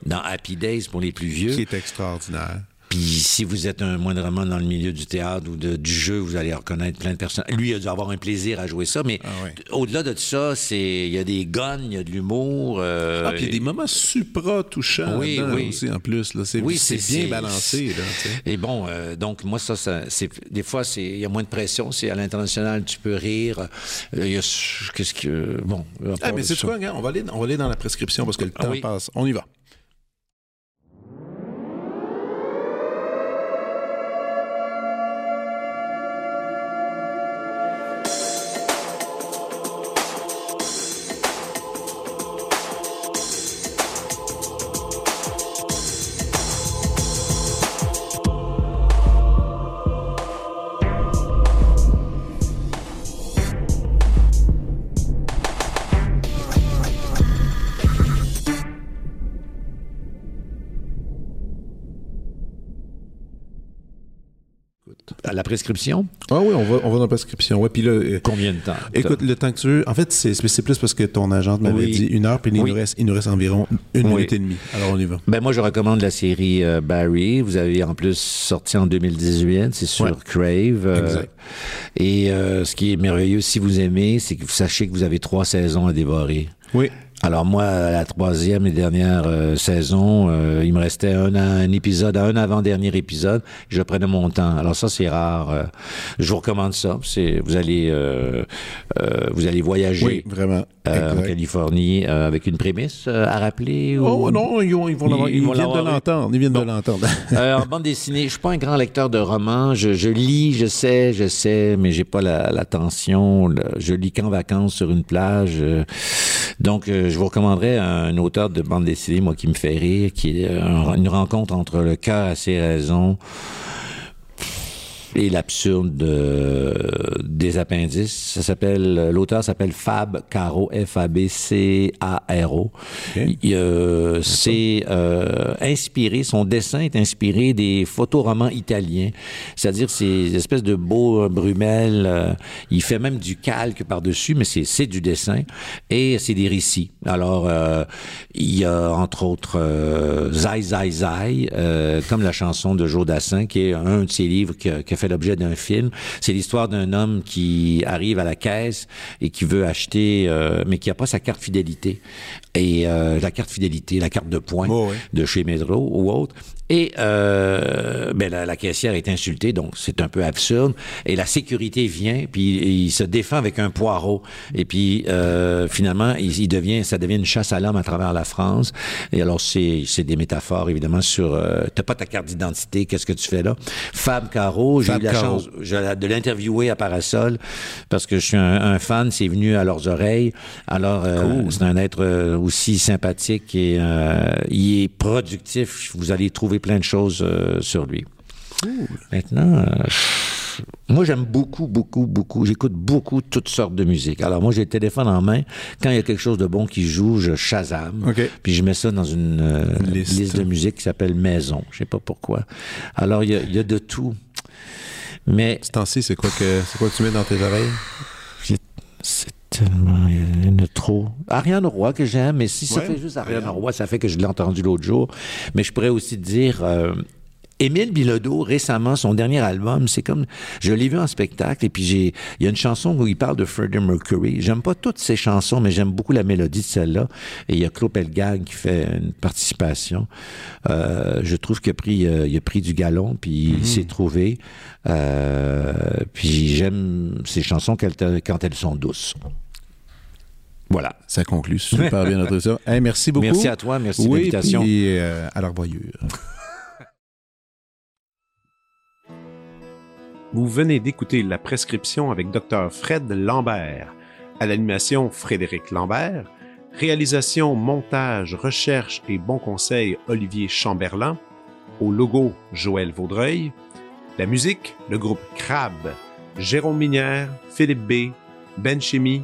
dans Happy Days pour les plus vieux. Qui est extraordinaire. Puis si vous êtes un moindrement dans le milieu du théâtre ou du jeu, vous allez reconnaître plein de personnes. Lui, il a dû avoir un plaisir à jouer ça, mais ah au-delà de ça, c'est il y a des guns, il y a de l'humour. Euh, ah, puis il y a des moments supra touchants oui, oui. aussi en plus. Là. C'est, oui, c'est, bien balancé. Là, et bon, euh, donc moi ça, ça c'est des fois c'est il y a moins de pression. C'est à l'international, tu peux rire. Euh, il y a qu'est-ce que bon. Ah, mais c'est quoi, on va aller on va aller dans la prescription parce que le temps passe. On y va. La prescription? Ah oui, on va, on va dans la prescription. Ouais, puis là, euh, Combien de temps? Écoute, le temps que tu veux. En fait, c'est, plus parce que ton agente m'avait dit une heure, puis il, nous reste, il nous reste environ une minute et demie. Alors, on y va. Ben, moi, je recommande la série euh, Barry. Vous avez en plus sorti en 2018. C'est sur Crave. Euh, exact. Et ce qui est merveilleux, si vous aimez, c'est que vous sachez que vous avez trois saisons à dévorer. Oui. Alors moi, la troisième et dernière euh, saison, euh, il me restait un, un épisode, un avant-dernier épisode. Je prenais mon temps. Alors ça, c'est rare. Euh, je vous recommande ça. C'est, vous allez, vous allez voyager. Oui, vraiment. en Californie avec une prémisse à rappeler. Oh non, ils, vont, ils, vont ils, viennent de l'entendre. Ils viennent de l'entendre. en bande dessinée, je suis pas un grand lecteur de romans. Je, je lis, je sais, je sais, mais j'ai pas l'attention. La, je lis qu'en vacances sur une plage. Donc je vous recommanderais un auteur de bande dessinée, moi, qui me fait rire, qui est une rencontre entre le cœur et ses raisons et l'absurde des appendices. Ça s'appelle, l'auteur s'appelle Fab Caro, F-A-B-C-A-R-O. Euh, c'est euh, inspiré, son dessin est inspiré des photoromans italiens, c'est-à-dire ces espèces de beaux brumelles. Euh, il fait même du calque par-dessus, mais c'est du dessin et c'est des récits. Alors, il y a entre autres Zai Zai Zai, comme la chanson de Joe Dassin, qui est un de ses livres qui qui a fait l'objet d'un film. C'est l'histoire d'un homme qui arrive à la caisse et qui veut acheter, euh, mais qui n'a pas sa carte fidélité. Et euh, la carte fidélité, la carte de points oh, de chez Metro ou autre. Et euh, ben la, caissière est insultée, donc c'est un peu absurde. Et la sécurité vient, puis il se défend avec un poireau. Et puis euh, finalement, il, devient, ça devient une chasse à l'homme à travers la France. Et alors c'est c'est des métaphores évidemment sur euh, t'as pas ta carte d'identité, qu'est-ce que tu fais là? Fab Caro, j'ai eu la chance de l'interviewer à Parasol parce que je suis un, fan, c'est venu à leurs oreilles. Alors euh, c'est un être euh, aussi sympathique et il est productif. Vous allez trouver plein de choses euh, sur lui. Maintenant, euh, moi j'aime beaucoup, beaucoup, beaucoup. J'écoute beaucoup toutes sortes de musique. Alors moi j'ai le téléphone en main. Quand il y a quelque chose de bon qui joue, je Shazam. Puis je mets ça dans une euh, liste. de musique qui s'appelle Maison. Je sais pas pourquoi. Alors il y a, de tout. Mais. Ce temps-ci, c'est quoi que c'est quoi que tu mets dans tes oreilles? C'est tellement. Il y en a trop. Ariane Roy que j'aime, mais si ça fait juste Ariane Roy, ça fait que je l'ai entendu l'autre jour. Mais je pourrais aussi dire. Euh, Émile Bilodeau, récemment, son dernier album, c'est comme, je l'ai vu en spectacle et puis j'ai, il y a une chanson où il parle de Freddie Mercury. J'aime pas toutes ses chansons, mais j'aime beaucoup la mélodie de celle-là. Et il y a Claude Pelgag qui fait une participation. Euh, je trouve qu'il a pris, euh, il a pris du galon puis il mhm. s'est trouvé. Euh, puis j'aime ses chansons quand elles sont douces. Voilà. Ça conclut super bien notre émission. merci beaucoup. Merci à toi, merci de l'invitation. Oui, euh, à la revoyure. Vous venez d'écouter La Prescription avec Dr. Fred Lambert. À l'animation, Frédéric Lambert. Réalisation, montage, recherche et bon conseil, Olivier Chamberlain. Au logo, Joël Vaudreuil. La musique, le groupe Crab. Jérôme Minière, Philippe B., Ben Chimie,